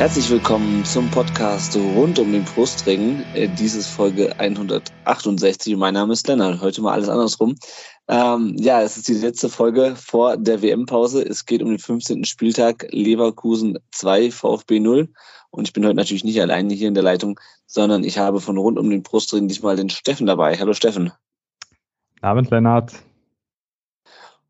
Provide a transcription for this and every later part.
Herzlich willkommen zum Podcast rund um den Brustring. Äh, Dieses Folge 168. Mein Name ist Lennart. Heute mal alles andersrum. Ähm, ja, es ist die letzte Folge vor der WM-Pause. Es geht um den 15. Spieltag Leverkusen 2, VfB 0. Und ich bin heute natürlich nicht alleine hier in der Leitung, sondern ich habe von rund um den Brustring diesmal den Steffen dabei. Hallo Steffen. Abend, Lennart.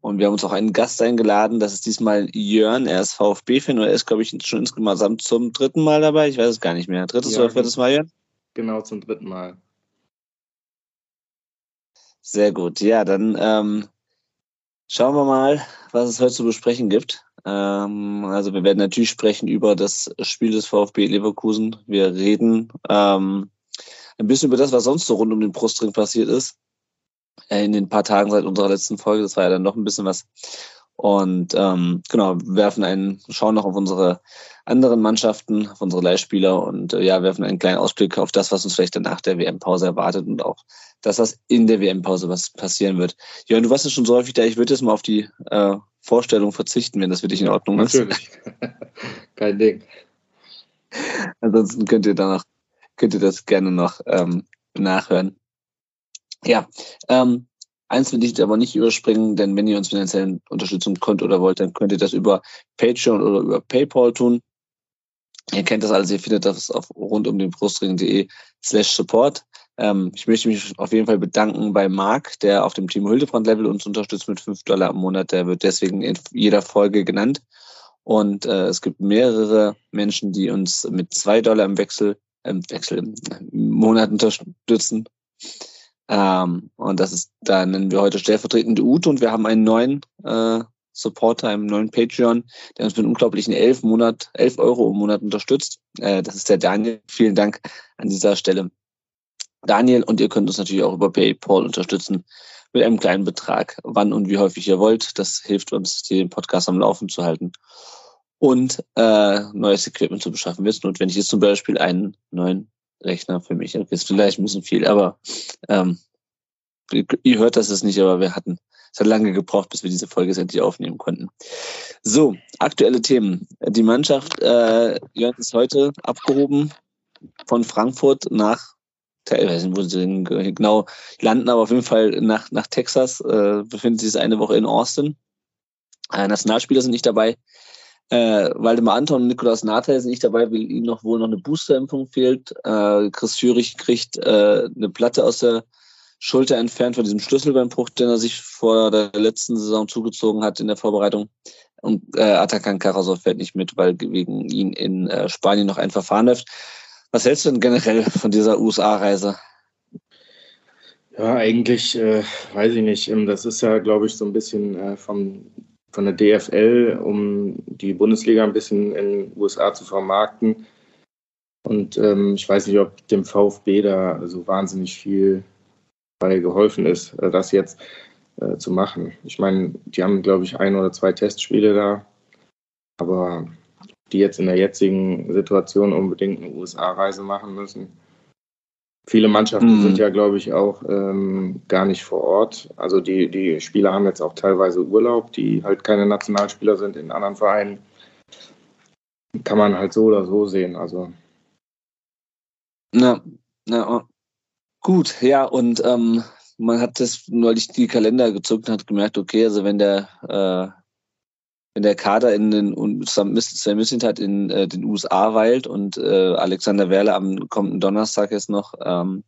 Und wir haben uns auch einen Gast eingeladen. Das ist diesmal Jörn. Er ist VfB-Fan oder er ist, glaube ich, schon insgesamt zum dritten Mal dabei. Ich weiß es gar nicht mehr. Drittes Ja, oder viertes Mal, Jörn? Genau, zum dritten Mal. Sehr gut. Ja, dann ähm, schauen wir mal, was es heute zu besprechen gibt. Ähm, also wir werden natürlich sprechen über das Spiel des VfB Leverkusen. Wir reden ähm, ein bisschen über das, was sonst so rund um den Brustring passiert ist. Äh, In den paar Tagen seit unserer letzten Folge. Das war ja dann noch ein bisschen was. Und ähm, genau, werfen einen, schauen noch auf unsere anderen Mannschaften, auf unsere Leihspieler und äh, ja, werfen einen kleinen Ausblick auf das, was uns vielleicht dann nach der WM-Pause erwartet und auch das, was in der WM-Pause was passieren wird. Jörn, du warst ja schon so häufig da, ich würde jetzt mal auf die äh, Vorstellung verzichten, wenn das für dich in Ordnung ist. Natürlich. Kein Ding. Ansonsten könnt ihr danach, könnt ihr das gerne noch ähm, nachhören. Ja, ähm, eins will ich aber nicht überspringen, denn wenn ihr uns finanziell unterstützen könnt oder wollt, dann könnt ihr das über Patreon oder über PayPal tun. Ihr kennt das alles, ihr findet das auf rundumdenbrustring.de slash support. Ähm, ich möchte mich auf jeden Fall bedanken bei Marc, der auf dem Team Hildebrand-Level uns unterstützt mit 5 Dollar im Monat. Der wird deswegen in jeder Folge genannt. Und äh, es gibt mehrere Menschen, die uns mit 2 Dollar im Wechsel, im Wechsel, im Monat unterstützen. Ähm, und das ist, da nennen wir heute stellvertretend Ute und wir haben einen neuen äh, Supporter, einen neuen Patreon, der uns mit unglaublichen 11 Monat, 11 Euro im Monat unterstützt. Äh, das ist der Daniel. Vielen Dank an dieser Stelle. Daniel und ihr könnt uns natürlich auch über PayPal unterstützen mit einem kleinen Betrag, wann und wie häufig ihr wollt. Das hilft uns, den Podcast am Laufen zu halten und äh, neues Equipment zu beschaffen. Wenn notwendig ist, zum Beispiel einen neuen Rechner für mich. Okay, ist vielleicht ein bisschen viel, aber ähm, ihr hört das jetzt nicht, aber wir hatten, es hat lange gebraucht, bis wir diese Folge endlich aufnehmen konnten. So, aktuelle Themen. Die Mannschaft äh, ist heute abgehoben von Frankfurt nach ich weiß nicht, wo sie denn genau landen, aber auf jeden Fall nach, nach Texas, äh, befindet sich eine Woche in Austin. Äh, Nationalspieler sind nicht dabei. Äh, Waldemar Anton und Nikolaus Nathal sind nicht dabei, weil ihnen noch wohl noch eine Boosterimpfung fehlt. Äh, Chris Führig kriegt äh, eine Platte aus der Schulter entfernt von diesem Schlüsselbeinbruch, den er sich vor der letzten Saison zugezogen hat in der Vorbereitung. Und äh, Atakan Karasov fährt nicht mit, weil wegen ihn in äh, Spanien noch ein Verfahren läuft. Was hältst du denn generell von dieser USA-Reise? Ja, eigentlich äh, weiß ich nicht. Ähm, Das ist ja, glaube ich, so ein bisschen äh, vom, von der DFL, um die Bundesliga ein bisschen in den USA zu vermarkten. Und ähm, ich weiß nicht, ob dem VfB da so wahnsinnig viel bei geholfen ist, äh, das jetzt äh, zu machen. Ich meine, die haben, glaube ich, ein oder zwei Testspiele da, aber die jetzt in der jetzigen Situation unbedingt eine USA-Reise machen müssen. Viele Mannschaften Mhm. sind ja, glaube ich, auch ähm, gar nicht vor Ort. Also die, die Spieler haben jetzt auch teilweise Urlaub, die halt keine Nationalspieler sind in anderen Vereinen. Kann man halt so oder so sehen. Also Na, na, oh. gut, ja, und ähm, man hat das neulich die Kalender gezuckt und hat gemerkt, okay, also wenn der äh, wenn der Kader in den und Sam Mislintat in äh, den USA weilt und äh, Alexander Werle am kommenden Donnerstag jetzt noch ähm,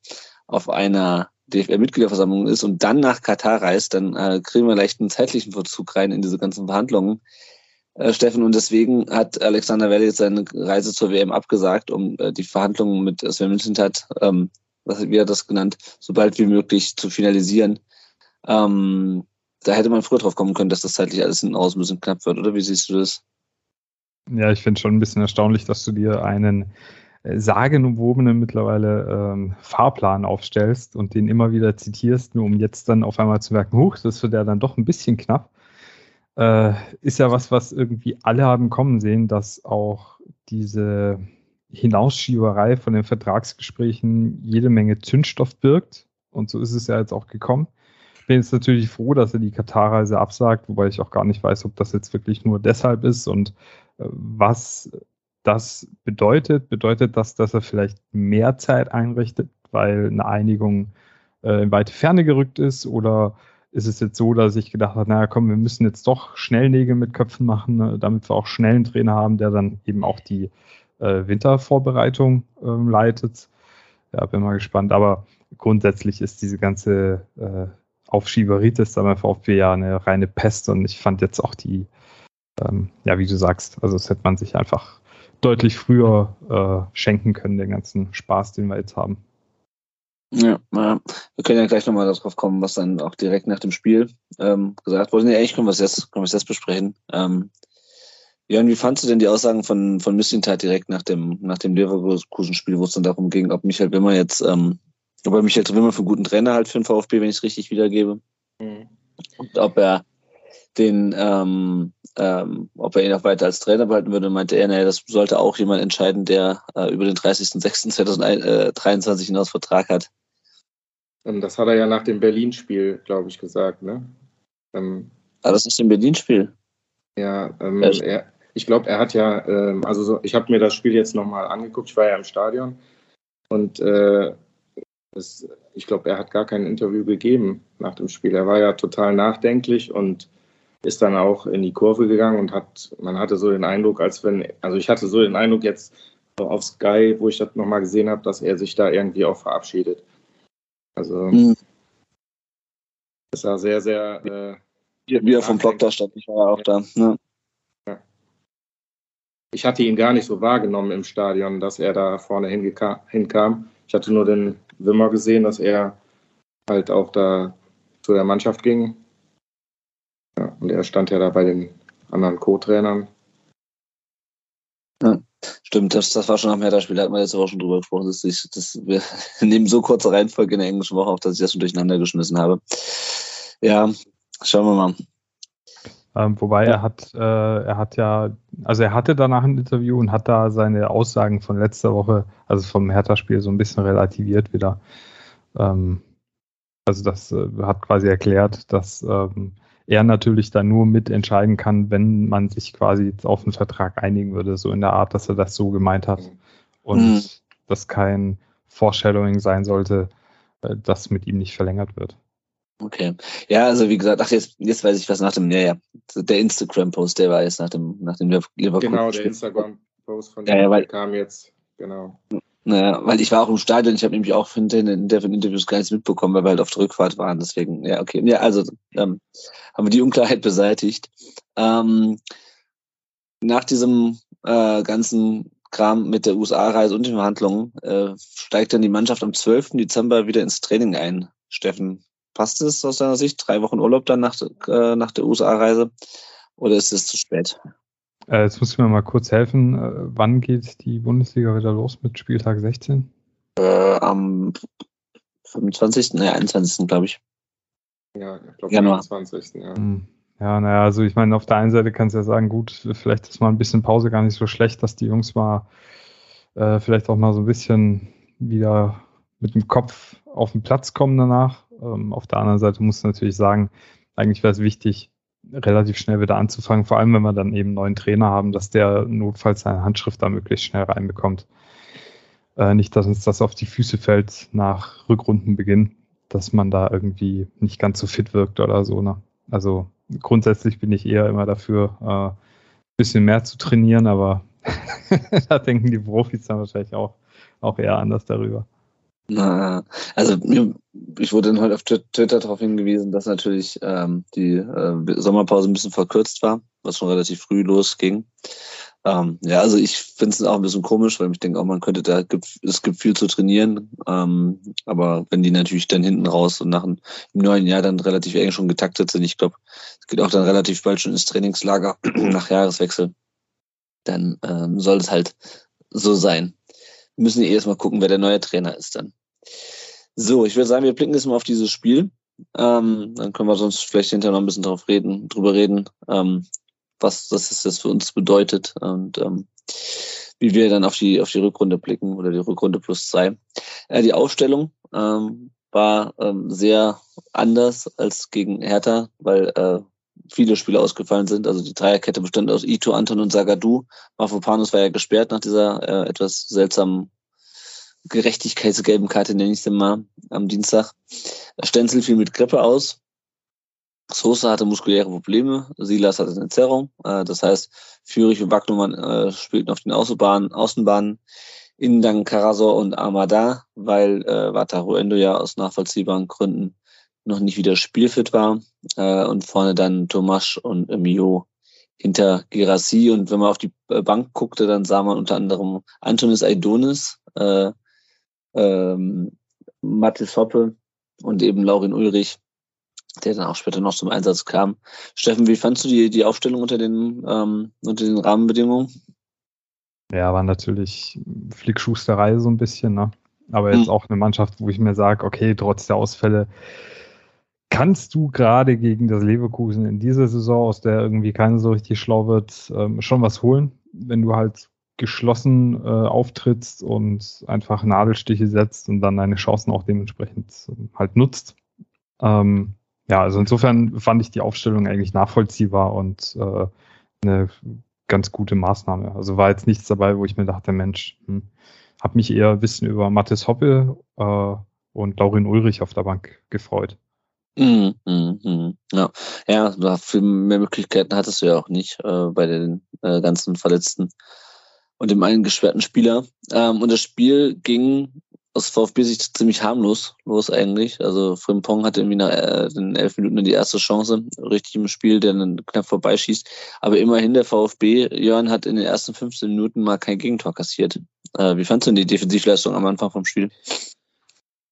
auf einer DFL-Mitgliederversammlung ist und dann nach Katar reist, dann äh, kriegen wir leicht einen zeitlichen Verzug rein in diese ganzen Verhandlungen. Äh, Steffen, und deswegen hat Alexander Werle jetzt seine Reise zur WM abgesagt, um äh, die Verhandlungen mit Sven Mislintat, ähm, was wie er das genannt, so bald wie möglich zu finalisieren. Ähm, da hätte man früher drauf kommen können, dass das zeitlich alles hinten raus ein bisschen knapp wird, oder wie siehst du das? Ja, ich finde schon ein bisschen erstaunlich, dass du dir einen äh, sagenumwobenen mittlerweile ähm, Fahrplan aufstellst und den immer wieder zitierst, nur um jetzt dann auf einmal zu merken, huch, das wird ja dann doch ein bisschen knapp, äh, ist ja was, was irgendwie alle haben kommen sehen, dass auch diese Hinausschieberei von den Vertragsgesprächen jede Menge Zündstoff birgt. Und so ist es ja jetzt auch gekommen. Ich bin jetzt natürlich froh, dass er die Katarreise absagt, wobei ich auch gar nicht weiß, ob das jetzt wirklich nur deshalb ist und äh, was das bedeutet. Bedeutet das, dass er vielleicht mehr Zeit einrichtet, weil eine Einigung äh, in weite Ferne gerückt ist? Oder ist es jetzt so, dass ich gedacht habe, naja, komm, wir müssen jetzt doch schnell Nägel mit Köpfen machen, äh, damit wir auch schnell einen Trainer haben, der dann eben auch die äh, Wintervorbereitung ähm, leitet. Ja, bin mal gespannt. Aber grundsätzlich ist diese ganze äh, Aufschieberitis beim VfB ja eine reine Pest und ich fand jetzt auch die, ähm, ja, wie du sagst, also das hätte man sich einfach deutlich früher äh, schenken können, den ganzen Spaß, den wir jetzt haben. Ja, wir können ja gleich nochmal darauf kommen, was dann auch direkt nach dem Spiel ähm, gesagt wurde. Nee, eigentlich können wir es jetzt, können wir es jetzt besprechen. Ähm, Jörn, wie fandst du denn die Aussagen von, von Mislintat direkt nach dem, nach dem Leverkusen-Spiel, wo es dann darum ging, ob Michael Wimmer jetzt, ähm, ob er Michael Wimmer für einen guten Trainer halt für den VfB, wenn ich es richtig wiedergebe? Mhm. Und ob er den, ähm, ähm, ob er ihn auch weiter als Trainer behalten würde, meinte er, naja, das sollte auch jemand entscheiden, der äh, über den 30.06.2023 hinaus Vertrag hat. Das hat er ja nach dem Berlin-Spiel, glaube ich, gesagt, ne? Ähm, ah, das ist im Berlin-Spiel. Ja, ähm, er, ich glaube, er hat ja, ähm, also so, ich habe mir das Spiel jetzt nochmal angeguckt, ich war ja im Stadion und äh, das, ich glaube, er hat gar kein Interview gegeben nach dem Spiel. Er war ja total nachdenklich und ist dann auch in die Kurve gegangen und hat, man hatte so den Eindruck, als wenn, also ich hatte so den Eindruck jetzt auf Sky, wo ich das nochmal gesehen habe, dass er sich da irgendwie auch verabschiedet. Also mhm. das war sehr, sehr. Äh, wie er vom Block da stand, ich war ja auch da. Ne? Ja. Ich hatte ihn gar nicht so wahrgenommen im Stadion, dass er da vorne hinkam. Ich hatte nur den Wimmer gesehen, dass er halt auch da zu der Mannschaft ging. Ja, und er stand ja da bei den anderen Co-Trainern. Ja. Stimmt, das, das war schon am Hertha-Spiel, da hat man jetzt auch schon drüber gesprochen. Das, ich, das, wir nehmen so kurze Reihenfolge in der englischen Woche auf, dass ich das schon durcheinander geschmissen habe. Ja, schauen wir mal. Ähm, wobei ja. er hat, äh, er hat ja, also er hatte danach ein Interview und hat da seine Aussagen von letzter Woche, also vom Hertha-Spiel, so ein bisschen relativiert wieder. Ähm, also das äh, hat quasi erklärt, dass ähm, er natürlich dann nur mitentscheiden kann, wenn man sich quasi jetzt auf einen Vertrag einigen würde, so in der Art, dass er das so gemeint hat. Und mhm. das kein Foreshadowing sein sollte, äh, dass mit ihm nicht verlängert wird. Okay. Ja, also wie gesagt, ach, jetzt, jetzt weiß ich was nach dem, ja, ja, der Instagram-Post, der war jetzt nach dem, nach dem Liverpool. Genau, der Instagram-Post von ja, ja, weil, kam jetzt, genau. Naja, weil ich war auch im Stadion, ich habe nämlich auch hinterher in der Interviews gar nichts mitbekommen, weil wir halt auf der Rückfahrt waren. Deswegen, ja, okay. Ja, also ähm, haben wir die Unklarheit beseitigt. Ähm, nach diesem äh, ganzen Kram mit der USA-Reise und den Verhandlungen äh, steigt dann die Mannschaft am 12. Dezember wieder ins Training ein. Steffen, passt es aus deiner Sicht? Drei Wochen Urlaub dann nach, äh, nach der USA-Reise? Oder ist es zu spät? Äh, jetzt muss ich mir mal kurz helfen. Äh, wann geht die Bundesliga wieder los mit Spieltag 16? Äh, am 25. Ne, 21. glaube ich. Ja, ich glaube am 21. Ja. Hm. Ja, naja, also ich meine, auf der einen Seite kannst du ja sagen, gut, vielleicht ist mal ein bisschen Pause gar nicht so schlecht, dass die Jungs mal äh, vielleicht auch mal so ein bisschen wieder mit dem Kopf auf den Platz kommen danach. Ähm, auf der anderen Seite muss natürlich sagen, eigentlich wäre es wichtig, relativ schnell wieder anzufangen, vor allem wenn wir dann eben einen neuen Trainer haben, dass der notfalls seine Handschrift da möglichst schnell reinbekommt. Äh, nicht, dass uns das auf die Füße fällt nach Rückrundenbeginn, dass man da irgendwie nicht ganz so fit wirkt oder so. Ne? Also grundsätzlich bin ich eher immer dafür, äh, ein bisschen mehr zu trainieren, aber da denken die Profis dann wahrscheinlich auch, auch eher anders darüber. Na, also ich wurde dann heute auf Twitter darauf hingewiesen, dass natürlich ähm, die äh, Sommerpause ein bisschen verkürzt war, was schon relativ früh losging. Ähm, ja, also ich finde es auch ein bisschen komisch, weil ich denke auch, man könnte da, es gibt viel zu trainieren, ähm, aber wenn die natürlich dann hinten raus und nach im neuen Jahr dann relativ eng schon getaktet sind, ich glaube, es geht auch dann relativ bald schon ins Trainingslager nach Jahreswechsel, dann ähm, soll es halt so sein. Wir müssen eh erstmal gucken, wer der neue Trainer ist dann. So, ich würde sagen, wir blicken jetzt mal auf dieses Spiel. Ähm, dann können wir sonst vielleicht hinterher noch ein bisschen drauf reden, drüber reden, ähm, was das jetzt für uns bedeutet und ähm, wie wir dann auf die, auf die Rückrunde blicken oder die Rückrunde plus zwei. Äh, die Aufstellung ähm, war ähm, sehr anders als gegen Hertha, weil äh, viele Spieler ausgefallen sind. Also die Dreierkette bestand aus Ito, Anton und Sagadu. Mafropanos war ja gesperrt nach dieser äh, etwas seltsamen gerechtigkeitsgelben Karte, nenne ich sie mal, am Dienstag. Stenzel fiel mit Grippe aus. Sosa hatte muskuläre Probleme, Silas hatte eine Zerrung. Äh, das heißt, Fürich und Wagnumann äh, spielten auf den Außenbahnen, Außenbahnen. Innen dann Karasor und Amada, weil äh, Wataru Endo ja aus nachvollziehbaren Gründen noch nicht wieder spielfit war. Äh, und vorne dann Tomasch und Mio hinter Girassi. Und wenn man auf die Bank guckte, dann sah man unter anderem Antonis Aidonis, äh, ähm, Mathis Hoppe und eben Laurin Ulrich, der dann auch später noch zum Einsatz kam. Steffen, wie fandst du die, die Aufstellung unter den, ähm, unter den Rahmenbedingungen? Ja, war natürlich Flickschusterei so ein bisschen, ne? Aber jetzt hm. auch eine Mannschaft, wo ich mir sage, okay, trotz der Ausfälle kannst du gerade gegen das Leverkusen in dieser Saison, aus der irgendwie keiner so richtig schlau wird, ähm, schon was holen, wenn du halt geschlossen äh, auftrittst und einfach Nadelstiche setzt und dann deine Chancen auch dementsprechend äh, halt nutzt. Ähm, ja, also insofern fand ich die Aufstellung eigentlich nachvollziehbar und äh, eine ganz gute Maßnahme. Also war jetzt nichts dabei, wo ich mir dachte, Mensch, hm, habe mich eher ein bisschen über Mathis Hoppe äh, und Laurin Ulrich auf der Bank gefreut. Mhm, mhm, mhm. Ja, ja, viel mehr Möglichkeiten hattest du ja auch nicht äh, bei den äh, ganzen Verletzten und dem einen gesperrten Spieler. Ähm, und das Spiel ging aus VfB-Sicht ziemlich harmlos los eigentlich. Also Frimpong hatte irgendwie nach äh, den elf Minuten die erste Chance, richtig im Spiel, der dann knapp vorbeischießt. Aber immerhin der VfB, Jörn hat in den ersten 15 Minuten mal kein Gegentor kassiert. Äh, wie fandst du denn die Defensivleistung am Anfang vom Spiel?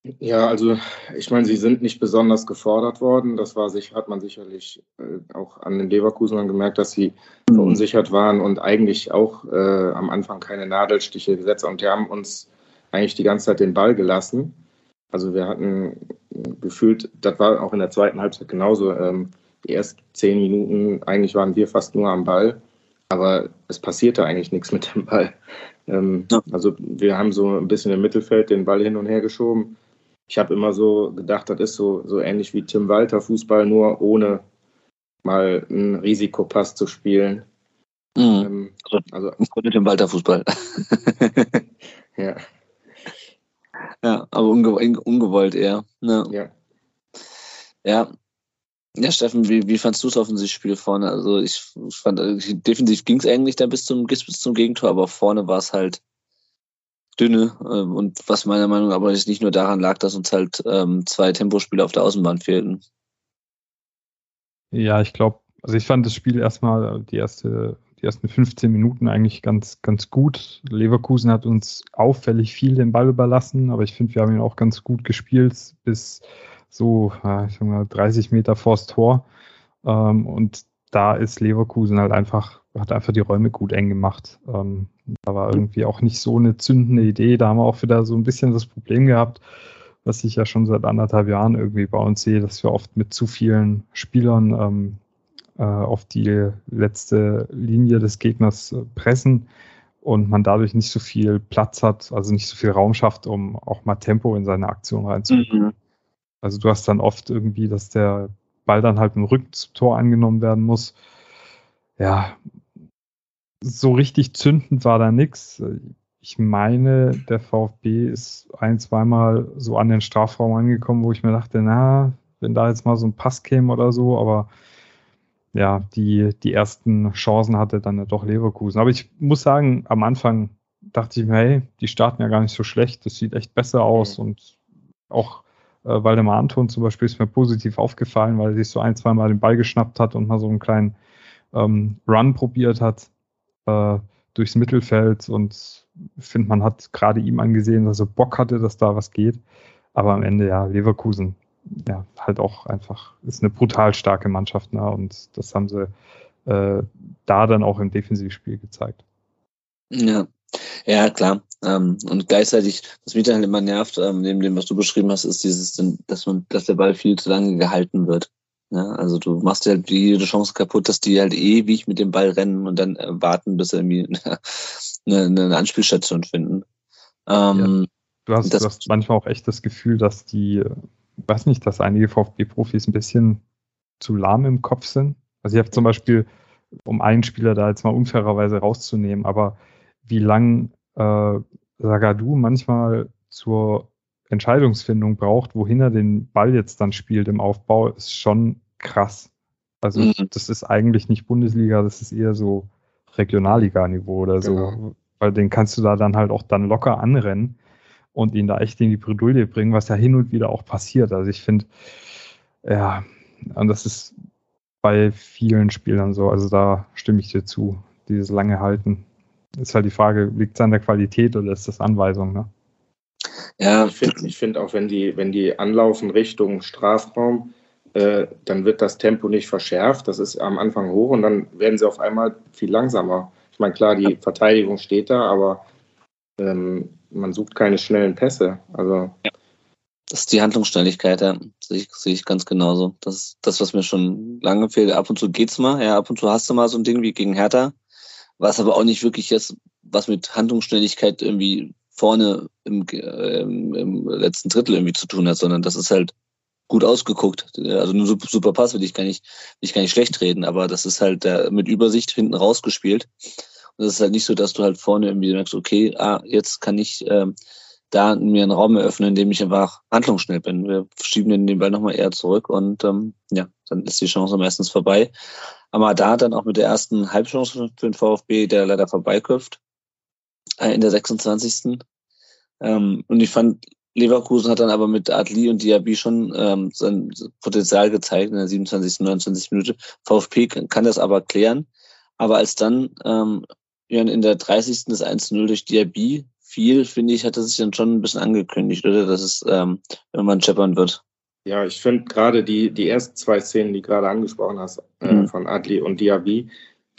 Ja, also ich meine, sie sind nicht besonders gefordert worden. Das war sich, hat man sicherlich äh, auch an den Leverkusenern gemerkt, dass sie mhm. verunsichert waren und eigentlich auch äh, am Anfang keine Nadelstiche gesetzt und die haben uns eigentlich die ganze Zeit den Ball gelassen. Also wir hatten gefühlt, das war auch in der zweiten Halbzeit genauso. Ähm, die ersten zehn Minuten, eigentlich waren wir fast nur am Ball, aber es passierte eigentlich nichts mit dem Ball. Ähm, ja. Also wir haben so ein bisschen im Mittelfeld den Ball hin und her geschoben ich habe immer so gedacht, das ist so, so ähnlich wie Tim Walter Fußball, nur ohne mal einen Risikopass zu spielen. Mhm. Ähm, also, also ohne Tim Walter Fußball. ja. Ja, aber unge ungewollt eher. Ne? Ja. Ja. Ja, Steffen, wie, wie fandst du das Offensivspiel vorne? Also ich, ich fand, defensiv ging es eigentlich dann bis zum, bis zum Gegentor, aber vorne war es halt dünne. Ähm, und was meiner Meinung nach aber nicht nur daran lag, dass uns halt ähm, zwei Tempospiele auf der Außenbahn fehlten. Ja, ich glaube, also ich fand das Spiel erstmal die erste, die ersten 15 Minuten eigentlich ganz, ganz gut. Leverkusen hat uns auffällig viel den Ball überlassen, aber ich finde, wir haben ihn auch ganz gut gespielt bis so, ich sag mal, 30 Meter vors Tor. Ähm, und da ist Leverkusen halt einfach, hat einfach die Räume gut eng gemacht. Ähm, da war irgendwie auch nicht so eine zündende Idee. Da haben wir auch wieder so ein bisschen das Problem gehabt, was ich ja schon seit anderthalb Jahren irgendwie bei uns sehe, dass wir oft mit zu vielen Spielern ähm, äh, auf die letzte Linie des Gegners äh, pressen und man dadurch nicht so viel Platz hat, also nicht so viel Raum schafft, um auch mal Tempo in seine Aktion reinzubringen. Mhm. Also du hast dann oft irgendwie, dass der Ball dann halt im Rücken zum Tor angenommen werden muss. Ja, so richtig zündend war da nichts. Ich meine, der VfB ist ein, zweimal so an den Strafraum angekommen, wo ich mir dachte, na, wenn da jetzt mal so ein Pass käme oder so, aber ja, die, die ersten Chancen hatte dann doch Leverkusen. Aber ich muss sagen, am Anfang dachte ich mir, hey, die starten ja gar nicht so schlecht, das sieht echt besser aus mhm. und auch äh, Waldemar Anton zum Beispiel ist mir positiv aufgefallen, weil er sich so ein, zweimal den Ball geschnappt hat und mal so einen kleinen ähm, Run probiert hat äh, durchs Mittelfeld und finde, man hat gerade ihm angesehen, dass er Bock hatte, dass da was geht. Aber am Ende, ja, Leverkusen, ja, halt auch einfach, ist eine brutal starke Mannschaft, ne? Und das haben sie äh, da dann auch im Defensivspiel gezeigt. Ja, ja, klar. Ähm, und gleichzeitig, was mich dann halt immer nervt, ähm, neben dem, was du beschrieben hast, ist dieses, dass man, dass der Ball viel zu lange gehalten wird. Ja, also du machst dir halt jede Chance kaputt, dass die halt ewig mit dem Ball rennen und dann äh, warten, bis sie irgendwie eine, eine Anspielstation finden. Ähm, ja. du, hast, das, du hast manchmal auch echt das Gefühl, dass die, weiß nicht, dass einige VfB-Profis ein bisschen zu lahm im Kopf sind. Also ich habe zum Beispiel, um einen Spieler da jetzt mal unfairerweise rauszunehmen, aber wie lang äh, Sagadu manchmal zur Entscheidungsfindung braucht, wohin er den Ball jetzt dann spielt im Aufbau, ist schon krass. Also mhm. das ist eigentlich nicht Bundesliga, das ist eher so Regionalliga-Niveau oder so. Genau. Weil den kannst du da dann halt auch dann locker anrennen und ihn da echt in die Bredouille bringen, was ja hin und wieder auch passiert. Also ich finde, ja, und das ist bei vielen Spielern so. Also da stimme ich dir zu. Dieses lange Halten. Ist halt die Frage, liegt es an der Qualität oder ist das Anweisung, ne? Ja. Ich finde ich find auch, wenn die, wenn die anlaufen Richtung Strafraum, äh, dann wird das Tempo nicht verschärft. Das ist am Anfang hoch und dann werden sie auf einmal viel langsamer. Ich meine, klar, die Verteidigung steht da, aber ähm, man sucht keine schnellen Pässe. Also. Ja. Das ist die Handlungsschnelligkeit, ja. Sehe ich, sehe ich ganz genauso. Das ist das, was mir schon lange fehlt. Ab und zu geht's mal, ja, ab und zu hast du mal so ein Ding wie gegen Hertha, was aber auch nicht wirklich jetzt was mit Handlungsschnelligkeit irgendwie vorne im, äh, im, letzten Drittel irgendwie zu tun hat, sondern das ist halt gut ausgeguckt. Also nur super, Pass will ich gar nicht, will ich gar nicht schlecht reden, aber das ist halt äh, mit Übersicht hinten rausgespielt. Und es ist halt nicht so, dass du halt vorne irgendwie merkst, okay, ah, jetzt kann ich ähm, da mir einen Raum eröffnen, in dem ich einfach handlungsschnell bin. Wir schieben den Ball nochmal eher zurück und ähm, ja, dann ist die Chance meistens vorbei. Aber da dann auch mit der ersten Halbchance für den VfB, der leider vorbeiköpft, äh, in der 26. Ähm, und ich fand, Leverkusen hat dann aber mit Adli und Diaby schon ähm, sein Potenzial gezeigt in der 27., 29. Minute. VfB kann das aber klären. Aber als dann ähm, in der 30. das 1-0 durch Diaby fiel, finde ich, hat er sich dann schon ein bisschen angekündigt, oder? Dass es ähm, irgendwann scheppern wird. Ja, ich finde gerade die, die ersten zwei Szenen, die du gerade angesprochen hast, äh, mhm. von Adli und Diaby,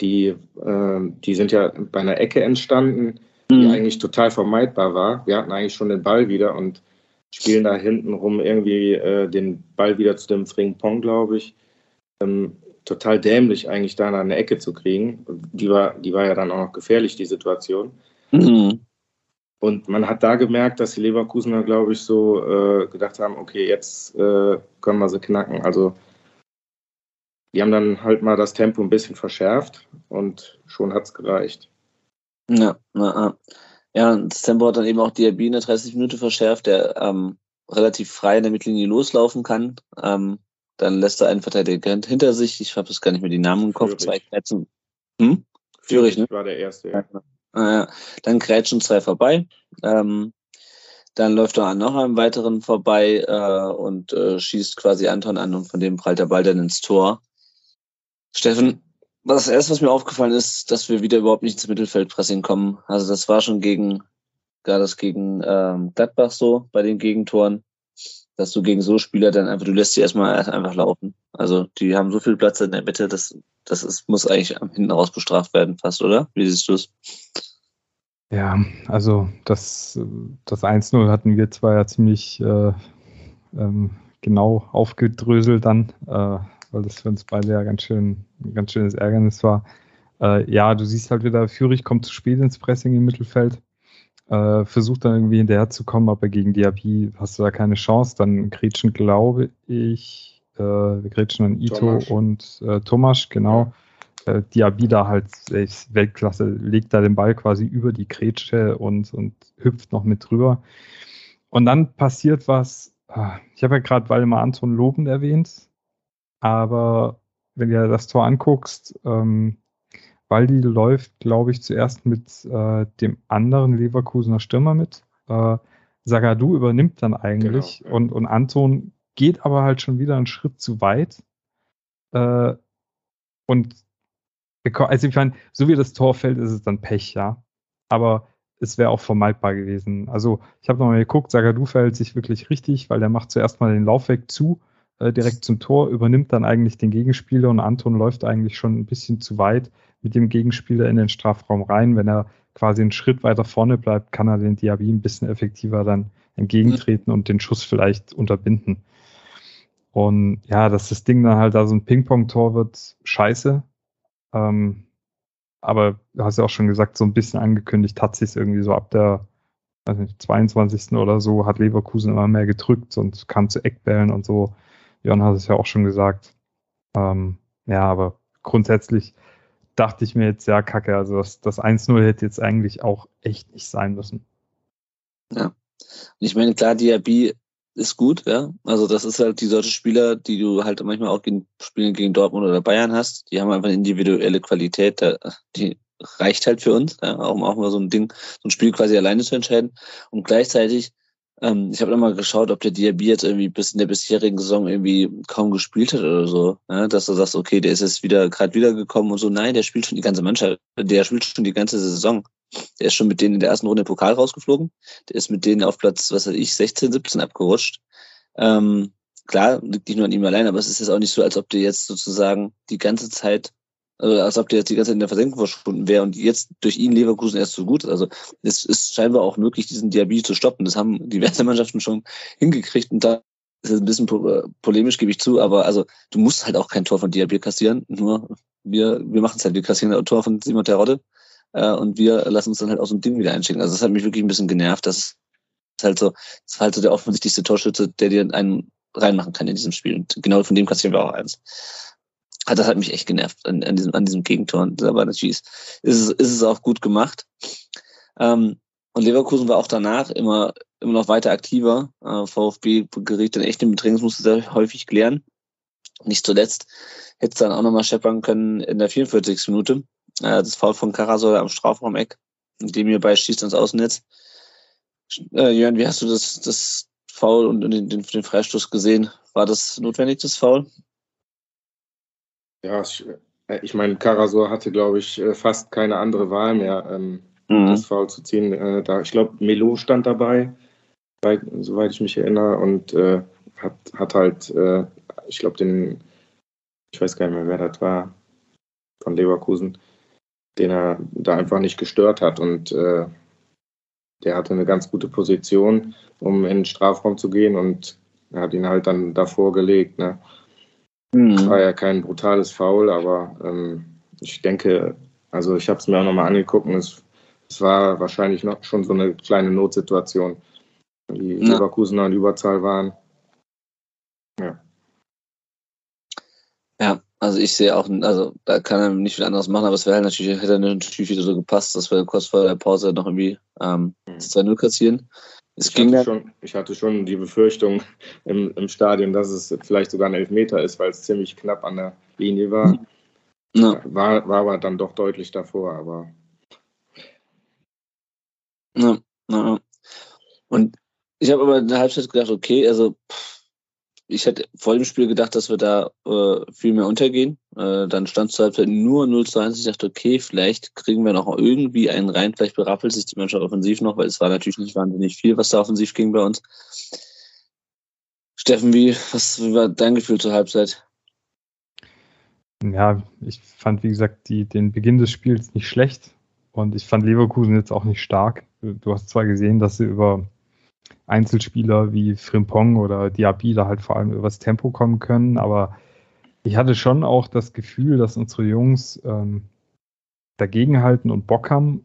die, äh, die sind ja bei einer Ecke entstanden die mhm. eigentlich total vermeidbar war. Wir hatten eigentlich schon den Ball wieder und spielen da hinten rum irgendwie äh, den Ball wieder zu dem Fring-Pong, glaube ich. Ähm, total dämlich eigentlich da in eine Ecke zu kriegen. Die war, die war ja dann auch noch gefährlich, die Situation. Mhm. Und man hat da gemerkt, dass die Leverkusener, glaube ich, so äh, gedacht haben, okay, jetzt äh, können wir sie knacken. Also die haben dann halt mal das Tempo ein bisschen verschärft und schon hat es gereicht. Ja, na, ja, das Tempo hat dann eben auch Diaby in der 30 Minute verschärft, der ähm, relativ frei in der Mittellinie loslaufen kann. Ähm, dann lässt er einen Verteidiger hinter sich. Ich habe jetzt gar nicht mehr die Namen im Kopf. Zwei Krätschen. Hm? Führig, ne? war der erste, ja. Genau. dann krätschen zwei vorbei. Ähm, dann läuft er an noch einem weiteren vorbei äh, und äh, schießt quasi Anton an und von dem prallt der Ball dann ins Tor. Steffen, das erste, was mir aufgefallen ist, dass wir wieder überhaupt nicht ins Mittelfeldpressing kommen. Also das war schon gegen, gar das gegen ähm, Gladbach so bei den Gegentoren, dass du gegen so Spieler dann einfach, du lässt sie erstmal einfach laufen. Also die haben so viel Platz in der Mitte, das, das ist, muss eigentlich hinten raus bestraft werden fast, oder? Wie siehst du es? Ja, also das, das 1-0 hatten wir zwar ja ziemlich äh, ähm, genau aufgedröselt dann. Äh, weil das für uns beide ja ganz schön, ganz schönes Ärgernis war. Äh, ja, du siehst halt wieder, Führig kommt zu spät ins Pressing im Mittelfeld, äh, versucht dann irgendwie hinterherzukommen, aber gegen Diaby hast du da keine Chance. Dann Gretchen, glaube ich, äh, wir Gretchen an Ito Thomas. und äh, Thomas, genau. Äh, Diaby da halt Weltklasse, legt da den Ball quasi über die Grätsche und, und hüpft noch mit drüber. Und dann passiert was, ah, ich habe ja gerade Waldemar Anton lobend erwähnt, aber wenn du dir das Tor anguckst, ähm, Waldi läuft, glaube ich, zuerst mit äh, dem anderen Leverkusener Stürmer mit. Äh, Sagadu übernimmt dann eigentlich genau, ja. und, und Anton geht aber halt schon wieder einen Schritt zu weit. Äh, und also ich meine, so wie das Tor fällt, ist es dann Pech, ja. Aber es wäre auch vermeidbar gewesen. Also ich habe nochmal geguckt, Sagadu verhält sich wirklich richtig, weil der macht zuerst mal den Laufweg zu äh, direkt zum Tor, übernimmt dann eigentlich den Gegenspieler und Anton läuft eigentlich schon ein bisschen zu weit mit dem Gegenspieler in den Strafraum rein. Wenn er quasi einen Schritt weiter vorne bleibt, kann er den Diaby ein bisschen effektiver dann entgegentreten und den Schuss vielleicht unterbinden. Und ja, dass das Ding dann halt da so ein Ping-Pong-Tor wird, scheiße. Ähm, aber du hast ja auch schon gesagt, so ein bisschen angekündigt hat sich irgendwie so ab der weiß nicht, 22. oder so, hat Leverkusen immer mehr gedrückt und kam zu Eckbällen und so. Jon hat es ja auch schon gesagt. Ähm, ja, aber grundsätzlich dachte ich mir jetzt, ja, kacke, also das, das 1-0 hätte jetzt eigentlich auch echt nicht sein müssen. Ja. Und ich meine, klar, Diaby ist gut, ja. Also das ist halt die solche Spieler, die du halt manchmal auch gegen Spielen gegen Dortmund oder Bayern hast. Die haben einfach eine individuelle Qualität, die reicht halt für uns, ja, um auch mal so ein Ding, so ein Spiel quasi alleine zu entscheiden. Und gleichzeitig, ähm, ich habe mal geschaut, ob der Diaby jetzt irgendwie bis in der bisherigen Saison irgendwie kaum gespielt hat oder so, ja, dass du sagst, okay, der ist jetzt wieder gerade wiedergekommen und so. Nein, der spielt schon die ganze Mannschaft, der spielt schon die ganze Saison. Der ist schon mit denen in der ersten Runde Pokal rausgeflogen. Der ist mit denen auf Platz, was weiß ich, 16, 17 abgerutscht. Ähm, klar, liegt nicht nur an ihm allein, aber es ist jetzt auch nicht so, als ob der jetzt sozusagen die ganze Zeit, also als ob der jetzt die ganze Zeit in der Versenkung verschwunden wäre und jetzt durch ihn Leverkusen erst so gut ist. Also es ist scheinbar auch möglich, diesen Diaby zu stoppen. Das haben diverse Mannschaften schon hingekriegt und da ist es ein bisschen polemisch, gebe ich zu, aber also du musst halt auch kein Tor von Diaby kassieren, nur wir, wir machen es halt, wir kassieren ein Tor von Simon Terodde äh, und wir lassen uns dann halt so ein Ding wieder einschicken. Also das hat mich wirklich ein bisschen genervt. Das ist halt so, das war halt so der offensichtlichste Torschütze, der dir einen reinmachen kann in diesem Spiel. Und genau von dem kassieren wir auch eins. Ah, das hat mich echt genervt an, an diesem, an diesem Gegentor. Und aber natürlich ist, ist, es, ist es auch gut gemacht. Ähm, und Leverkusen war auch danach immer, immer noch weiter aktiver. Äh, VfB geriet dann echt in Bedrängnis, musste sehr häufig klären. Nicht zuletzt hätte es dann auch nochmal scheppern können in der 44. Minute. Äh, das Foul von Karasol am Strafraum-Eck, dem hierbei schießt ans Außennetz. Äh, Jörn, wie hast du das, das Foul und den, den, den Freistoß gesehen? War das notwendig, das Foul? Ja, ich, äh, ich meine, Karasor hatte, glaube ich, äh, fast keine andere Wahl mehr, ähm, mhm. das Foul zu ziehen. Äh, da, ich glaube, Melo stand dabei, soweit, soweit ich mich erinnere, und äh, hat, hat halt, äh, ich glaube, den, ich weiß gar nicht mehr, wer das war, von Leverkusen, den er da einfach nicht gestört hat. Und äh, der hatte eine ganz gute Position, um in den Strafraum zu gehen und er hat ihn halt dann davor gelegt. Ne? Mhm. War ja kein brutales Foul, aber ähm, ich denke, also ich habe es mir auch nochmal angeguckt und es, es war wahrscheinlich noch schon so eine kleine Notsituation. Die ja. Leverkusener in Überzahl waren. Ja. Ja, also ich sehe auch, also da kann er nicht viel anderes machen, aber es wäre halt natürlich, hätte natürlich wieder so gepasst, dass wir kurz vor der Pause noch irgendwie ähm, das 2-0 kassieren. Es ich, ging hatte schon, ich hatte schon die Befürchtung im, im Stadion, dass es vielleicht sogar ein Elfmeter ist, weil es ziemlich knapp an der Linie war. Ja. War, war aber dann doch deutlich davor, aber. Ja, ja. Und ich habe aber in der Halbzeit gedacht, okay, also pff, ich hätte vor dem Spiel gedacht, dass wir da äh, viel mehr untergehen. Äh, dann stand es halt nur 0 zu 1. Ich dachte, okay, vielleicht kriegen wir noch irgendwie einen rein. Vielleicht berappelt sich die Mannschaft offensiv noch, weil es war natürlich nicht wahnsinnig viel, was da offensiv ging bei uns. Steffen, wie, was wie war dein Gefühl zur Halbzeit? Ja, ich fand, wie gesagt, die, den Beginn des Spiels nicht schlecht. Und ich fand Leverkusen jetzt auch nicht stark. Du hast zwar gesehen, dass sie über Einzelspieler wie Frimpong oder Diaby da halt vor allem übers Tempo kommen können. Aber ich hatte schon auch das Gefühl, dass unsere Jungs ähm, dagegenhalten und Bock haben.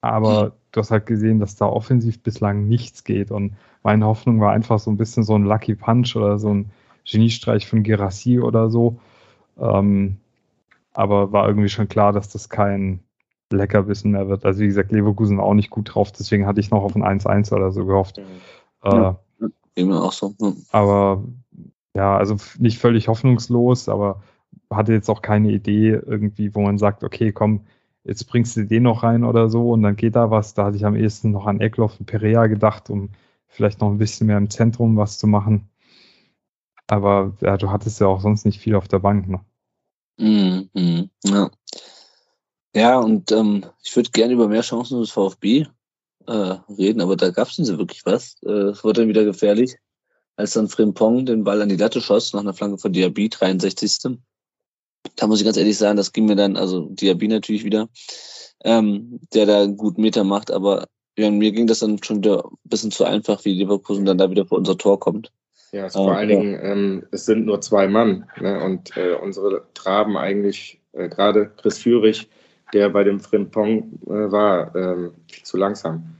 Aber mhm. du hast halt gesehen, dass da offensiv bislang nichts geht. Und meine Hoffnung war einfach so ein bisschen so ein Lucky Punch oder so ein Geniestreich von Gerassi oder so. Ähm, aber war irgendwie schon klar, dass das kein Leckerbissen mehr wird. Also wie gesagt, Leverkusen war auch nicht gut drauf, deswegen hatte ich noch auf ein 1-1 oder so gehofft. Mhm. Ja, äh, immer auch so. Ja. Aber ja, also nicht völlig hoffnungslos, aber hatte jetzt auch keine Idee irgendwie, wo man sagt, okay, komm, jetzt bringst du den noch rein oder so und dann geht da was. Da hatte ich am ehesten noch an Eckloff und Perea gedacht, um vielleicht noch ein bisschen mehr im Zentrum was zu machen. Aber ja, du hattest ja auch sonst nicht viel auf der Bank. Ne? Mm, mm, ja. Ja, und ähm, ich würde gerne über mehr Chancen des VfB äh, reden, aber da gab es nicht so wirklich was. Äh, es wurde dann wieder gefährlich, als dann Frimpong den Ball an die Latte schoss, nach einer Flanke von Diaby, 63. Da muss ich ganz ehrlich sagen, das ging mir dann, also Diaby natürlich wieder, ähm, der da gut Meter macht, aber ja, mir ging das dann schon wieder ein bisschen zu einfach, wie Leverkusen dann da wieder vor unser Tor kommt. Ja, es vor allen Dingen, ähm, es sind nur zwei Mann ne? und äh, unsere traben eigentlich äh, gerade Chris Führig, der bei dem Frimpong äh, war, ähm, viel zu langsam.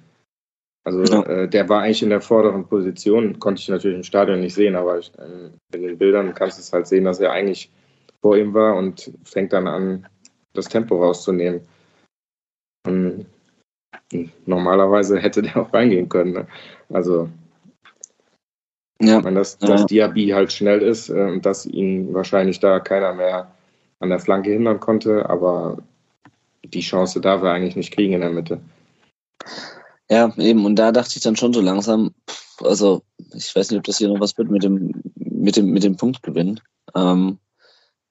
Also ja. äh, der war eigentlich in der vorderen Position, konnte ich natürlich im Stadion nicht sehen, aber ich, äh, in den Bildern kannst du es halt sehen, dass er eigentlich vor ihm war und fängt dann an, das Tempo rauszunehmen. Und normalerweise hätte der auch reingehen können. Ne? Also ja. Ich meine, dass, dass ja. Diaby halt schnell ist äh, und dass ihn wahrscheinlich da keiner mehr an der Flanke hindern konnte, aber die Chance darf er eigentlich nicht kriegen in der Mitte. Ja, eben, und da dachte ich dann schon so langsam, also ich weiß nicht, ob das hier noch was wird mit dem, mit dem, mit dem Punktgewinn. Ähm,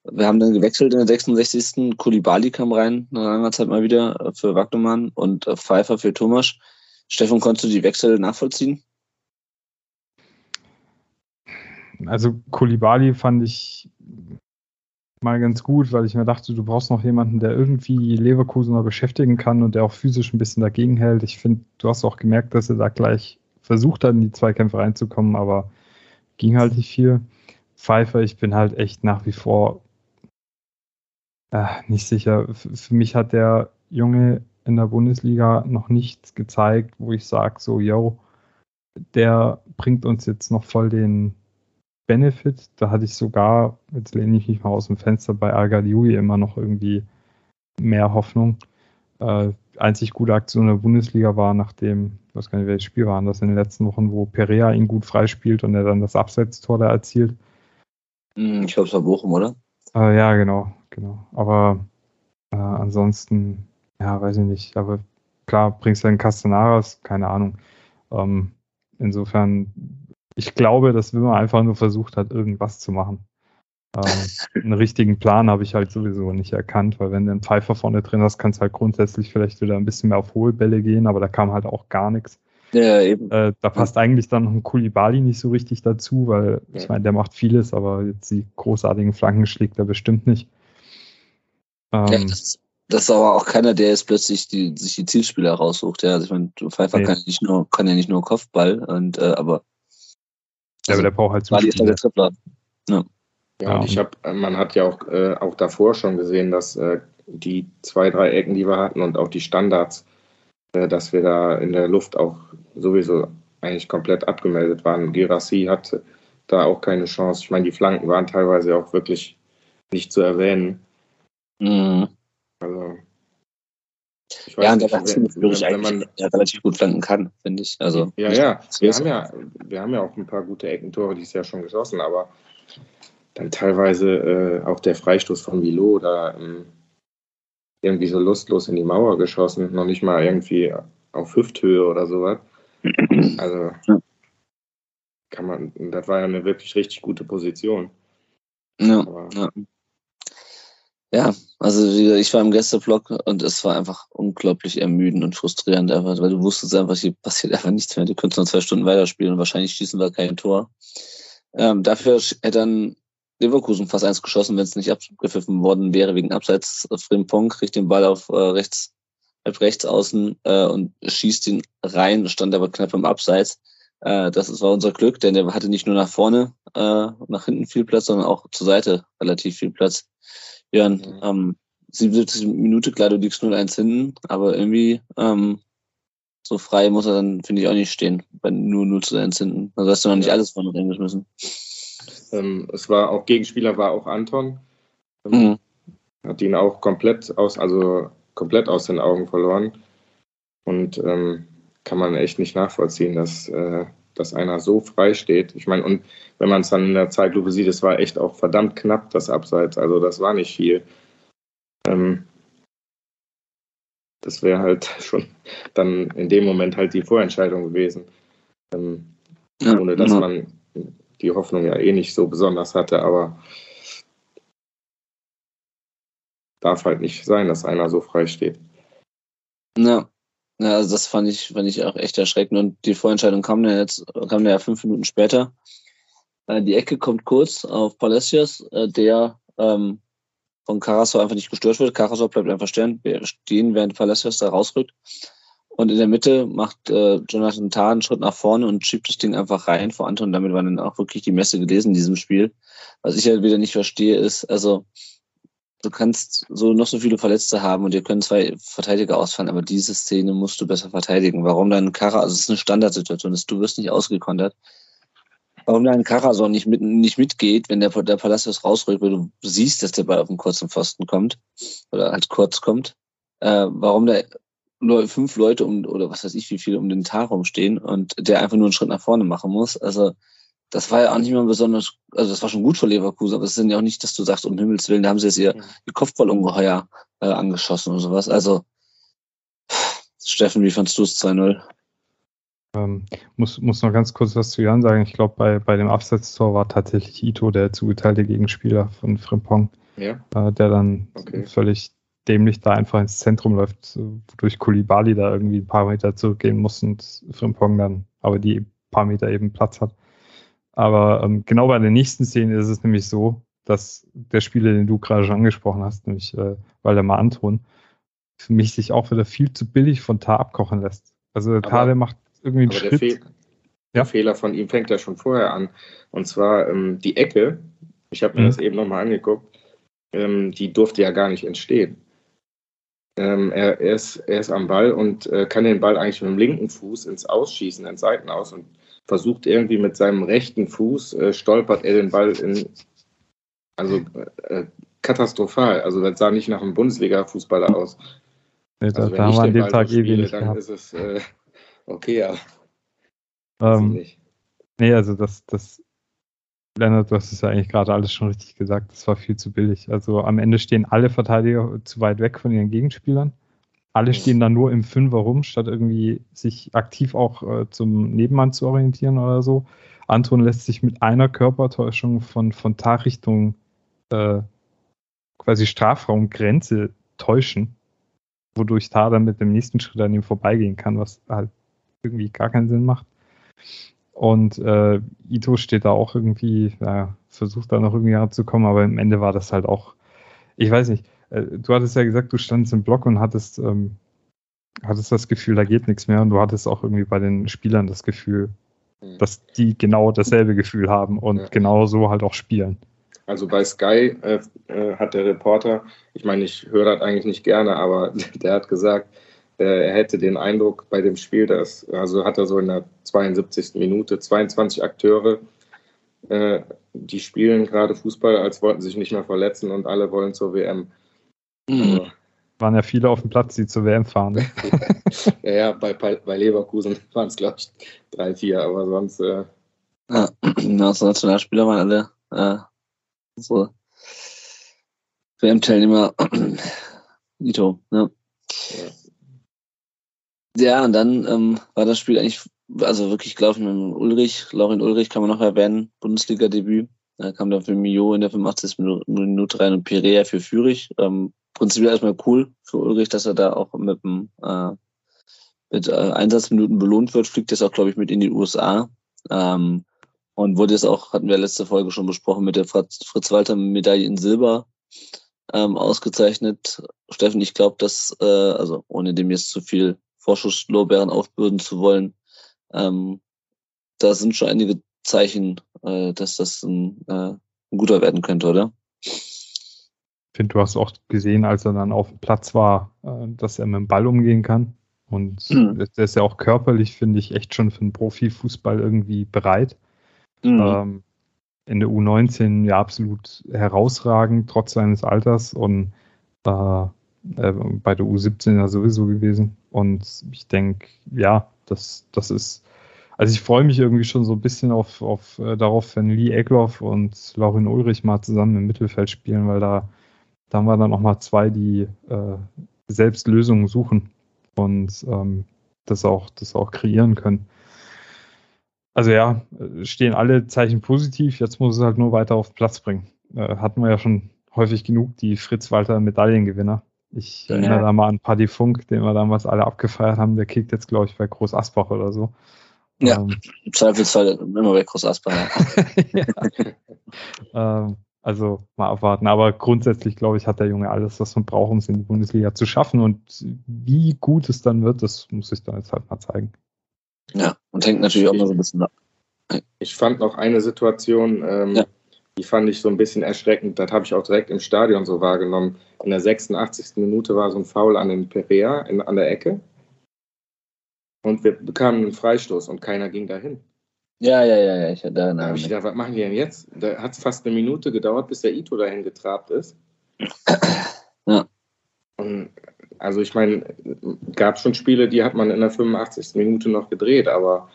wir haben dann gewechselt in der 66. Kulibali kam rein, nach langer Zeit mal wieder für Wagnumann und Pfeiffer für Thomas. Stefan, konntest du die Wechsel nachvollziehen? Also Kulibali fand ich mal ganz gut, weil ich mir dachte, du brauchst noch jemanden, der irgendwie Leverkusener beschäftigen kann und der auch physisch ein bisschen dagegen hält. Ich finde, du hast auch gemerkt, dass er da gleich versucht hat, in die Zweikämpfe reinzukommen, aber ging halt nicht viel. Pfeiffer, ich bin halt echt nach wie vor äh, nicht sicher. F für mich hat der Junge in der Bundesliga noch nichts gezeigt, wo ich sage, so, yo, der bringt uns jetzt noch voll den Benefit. Da hatte ich sogar, jetzt lehne ich mich mal aus dem Fenster, bei Agaliui immer noch irgendwie mehr Hoffnung. Äh, einzig gute Aktion in der Bundesliga war, nachdem, ich weiß gar nicht, welches Spiel waren das in den letzten Wochen, wo Perea ihn gut freispielt und er dann das Abseitstor da erzielt. Hm, ich glaube, es war Bochum, oder? Äh, ja, genau, genau. Aber äh, ansonsten, ja, weiß ich nicht. Aber klar, bringst du einen Castenaras, keine Ahnung. Ähm, insofern ich glaube, dass Wimmer einfach nur versucht hat, irgendwas zu machen. Ähm, einen richtigen Plan habe ich halt sowieso nicht erkannt, weil wenn du einen Pfeifer vorne drin hast, kannst du halt grundsätzlich vielleicht wieder ein bisschen mehr auf hohe Bälle gehen, aber da kam halt auch gar nichts. Ja, eben. Äh, da passt eigentlich dann noch ein Kulibali nicht so richtig dazu, weil ich meine, der macht vieles, aber jetzt die großartigen Flanken schlägt er bestimmt nicht. Ähm, ja, das, das, ist aber auch keiner, der jetzt plötzlich die, sich die Zielspieler raussucht. Ja, also ich meine, Pfeifer nee. kann, nicht nur, kann ja nicht nur Kopfball, und, äh, aber ja, aber der braucht halt Zuspiele. Ja. Ja, und ich habe, man hat ja auch, äh, auch davor schon gesehen, dass äh, die zwei, drei Ecken, die wir hatten und auch die Standards, äh, dass wir da in der Luft auch sowieso eigentlich komplett abgemeldet waren. Girassi hatte da auch keine Chance. Ich meine, die Flanken waren teilweise auch wirklich nicht zu erwähnen. Mhm. Also ja, und der war ziemlich wenn, wenn man der relativ gut flanken kann, finde ich. Also, ja, ja. Wir haben ja, wir haben ja auch ein paar gute Eckentore dieses Jahr schon geschossen, aber dann teilweise äh, auch der Freistoß von Vilo da ähm, irgendwie so lustlos in die Mauer geschossen, noch nicht mal irgendwie auf Hüfthöhe oder sowas. Also kann man, das war ja eine wirklich richtig gute Position. Ja, ja. Ja, also ich war im Gästeblock und es war einfach unglaublich ermüdend und frustrierend, weil du wusstest einfach, hier passiert einfach nichts mehr. Du könntest noch zwei Stunden weiterspielen und wahrscheinlich schießen wir kein Tor. Ähm, dafür hätte dann Leverkusen fast eins geschossen, wenn es nicht abgepfiffen worden wäre wegen Abseits. Frimpong kriegt den Ball auf äh, rechts, halb rechts außen äh, und schießt ihn rein, stand aber knapp im Abseits. Äh, das war unser Glück, denn er hatte nicht nur nach vorne, äh, nach hinten viel Platz, sondern auch zur Seite relativ viel Platz. Jörn, mhm. ähm, 77 Minute, klar, du liegst 0-1 hinten, aber irgendwie ähm, so frei muss er dann, finde ich, auch nicht stehen, bei nur 0 zu 1 hinten. Also hast du noch nicht ja. alles von reingeschmissen. Ähm, es war auch Gegenspieler war auch Anton. Ähm, mhm. Hat ihn auch komplett aus, also komplett aus den Augen verloren. Und ähm, kann man echt nicht nachvollziehen, dass, äh, dass einer so frei steht. Ich meine, und wenn man es dann in der Zeitlupe sieht, es war echt auch verdammt knapp, das Abseits. Also das war nicht viel. Ähm, das wäre halt schon dann in dem Moment halt die Vorentscheidung gewesen. Ähm, ja, ohne dass ja. man die Hoffnung ja eh nicht so besonders hatte, aber darf halt nicht sein, dass einer so frei steht. Ja, ja, also das fand ich, fand ich auch echt erschreckend. Und die Vorentscheidung kam dann jetzt, kam ja fünf Minuten später. Äh, die Ecke kommt kurz auf Palacios, äh, der ähm, von Karasor einfach nicht gestört wird. Karasor bleibt einfach stehen, während Palacios da rausrückt. Und in der Mitte macht äh, Jonathan Tah einen Schritt nach vorne und schiebt das Ding einfach rein vor Anton. Damit war dann auch wirklich die Messe gelesen in diesem Spiel. Was ich halt wieder nicht verstehe, ist, also du kannst so noch so viele Verletzte haben und dir können zwei Verteidiger ausfallen, aber diese Szene musst du besser verteidigen. Warum dann Kara, also es ist eine Standardsituation, du wirst nicht ausgekontert. Warum dann Karason nicht, mit, nicht mitgeht, wenn der, der Palacios rausrückt, weil du siehst, dass der Ball auf den kurzen Pfosten kommt oder halt kurz kommt. Äh, warum da fünf Leute um, oder was weiß ich, wie viele um den Tag rumstehen und der einfach nur einen Schritt nach vorne machen muss. Also das war ja auch nicht mal besonders, also das war schon gut für Leverkusen, aber es sind ja auch nicht, dass du sagst, um Himmels Willen, da haben sie jetzt ihr, ihr Kopfballungeheuer äh, angeschossen oder sowas. Also, Steffen, wie fandst du es 2-0? Ähm, muss, muss noch ganz kurz was zu Jan sagen. Ich glaube, bei, bei dem Absetztor war tatsächlich Ito der zugeteilte Gegenspieler von Frimpong, ja. äh, der dann okay. völlig dämlich da einfach ins Zentrum läuft, wodurch Kulibali da irgendwie ein paar Meter zurückgehen muss und Frimpong dann aber die paar Meter eben Platz hat. Aber ähm, genau bei der nächsten Szene ist es nämlich so, dass der Spieler, den du gerade schon angesprochen hast, nämlich äh, Waldemar Anton, für mich sich auch wieder viel zu billig von Tar abkochen lässt. Also Tar, der macht irgendwie einen Schritt. Der, Fe der Fehler von ihm fängt ja schon vorher an. Und zwar ähm, die Ecke, ich habe mir mhm. das eben nochmal angeguckt, ähm, die durfte ja gar nicht entstehen. Ähm, er, er, ist, er ist am Ball und äh, kann den Ball eigentlich mit dem linken Fuß ins Ausschießen, ins Seitenaus und versucht irgendwie mit seinem rechten Fuß, äh, stolpert er den Ball in, also äh, katastrophal. Also das sah nicht nach einem Bundesliga-Fußballer aus. Nee, also, da haben wir an dem Tag eh wenig Dann gehabt. ist es äh, okay, aber ähm, Nee, also das, das, Lennart, du hast es ja eigentlich gerade alles schon richtig gesagt, das war viel zu billig. Also am Ende stehen alle Verteidiger zu weit weg von ihren Gegenspielern alle stehen dann nur im Fünfer rum, statt irgendwie sich aktiv auch äh, zum Nebenmann zu orientieren oder so. Anton lässt sich mit einer Körpertäuschung von, von Tar Richtung äh, quasi Strafraumgrenze täuschen, wodurch Tar dann mit dem nächsten Schritt an ihm vorbeigehen kann, was halt irgendwie gar keinen Sinn macht. Und äh, Ito steht da auch irgendwie, ja, versucht da noch irgendwie ranzukommen, aber im Ende war das halt auch, ich weiß nicht, du hattest ja gesagt, du standst im Block und hattest, ähm, hattest das Gefühl, da geht nichts mehr. Und du hattest auch irgendwie bei den Spielern das Gefühl, mhm. dass die genau dasselbe Gefühl haben und ja. genau so halt auch spielen. Also bei Sky äh, äh, hat der Reporter, ich meine, ich höre das eigentlich nicht gerne, aber der hat gesagt, äh, er hätte den Eindruck bei dem Spiel, dass, also hat er so in der 72. Minute 22 Akteure, äh, die spielen gerade Fußball, als wollten sich nicht mehr verletzen und alle wollen zur WM. Mhm. Waren ja viele auf dem Platz, die zur WM fahren. Ne? ja, ja, bei, bei Leverkusen waren es, glaube ich, drei, vier, aber sonst. Äh ja, also Nationalspieler waren alle äh, so WM-Teilnehmer. Ito, ne? Ja. ja, und dann ähm, war das Spiel eigentlich, also wirklich gelaufen mit Ulrich, Laurin Ulrich kann man noch erwähnen, Bundesliga-Debüt. Da kam dann für Mio in der 85. Minute rein und Perea für Fürich. Ähm, prinzipiell erstmal cool für Ulrich, dass er da auch mit, dem, äh, mit äh, Einsatzminuten belohnt wird. Fliegt jetzt auch, glaube ich, mit in die USA. Ähm, und wurde jetzt auch, hatten wir letzte Folge schon besprochen, mit der Fritz-Walter-Medaille in Silber ähm, ausgezeichnet. Steffen, ich glaube, dass, äh, also ohne dem jetzt zu viel Vorschusslorbeeren aufbürden zu wollen, ähm, da sind schon einige Zeichen, äh, dass das ein, äh, ein guter werden könnte, oder? Ich finde, du hast auch gesehen, als er dann auf dem Platz war, äh, dass er mit dem Ball umgehen kann. Und mhm. der ist ja auch körperlich, finde ich, echt schon für einen Profifußball irgendwie bereit. Mhm. Ähm, in der U19 ja absolut herausragend, trotz seines Alters. Und äh, äh, bei der U17 ja sowieso gewesen. Und ich denke, ja, das, das ist. Also ich freue mich irgendwie schon so ein bisschen auf, auf äh, darauf, wenn Lee Egloff und Laurin Ulrich mal zusammen im Mittelfeld spielen, weil da da haben wir dann nochmal zwei, die äh, selbst Lösungen suchen und ähm, das, auch, das auch kreieren können. Also ja, stehen alle Zeichen positiv. Jetzt muss es halt nur weiter auf Platz bringen. Äh, hatten wir ja schon häufig genug, die Fritz-Walter-Medaillengewinner. Ich ja. erinnere da mal an Paddy Funk, den wir damals alle abgefeiert haben. Der kickt jetzt, glaube ich, bei Groß Asbach oder so. Ja, ähm, im Zweifelsfall immer bei Groß Asbach. ja. ähm, Also mal abwarten. Aber grundsätzlich, glaube ich, hat der Junge alles, was man braucht, um es in die Bundesliga zu schaffen. Und wie gut es dann wird, das muss ich dann jetzt halt mal zeigen. Ja, und hängt natürlich auch mal so ein bisschen ab. Ich fand noch eine Situation, ähm, ja. die fand ich so ein bisschen erschreckend. Das habe ich auch direkt im Stadion so wahrgenommen. In der 86. Minute war so ein Foul an den Perea in, an der Ecke. Und wir bekamen einen Freistoß und keiner ging dahin. Ja, ja, ja, ja. Ich hatte da habe ich gedacht, was machen die denn jetzt? Da hat es fast eine Minute gedauert, bis der Ito dahin getrabt ist. Ja. Und also ich meine, gab schon Spiele, die hat man in der 85. Minute noch gedreht, aber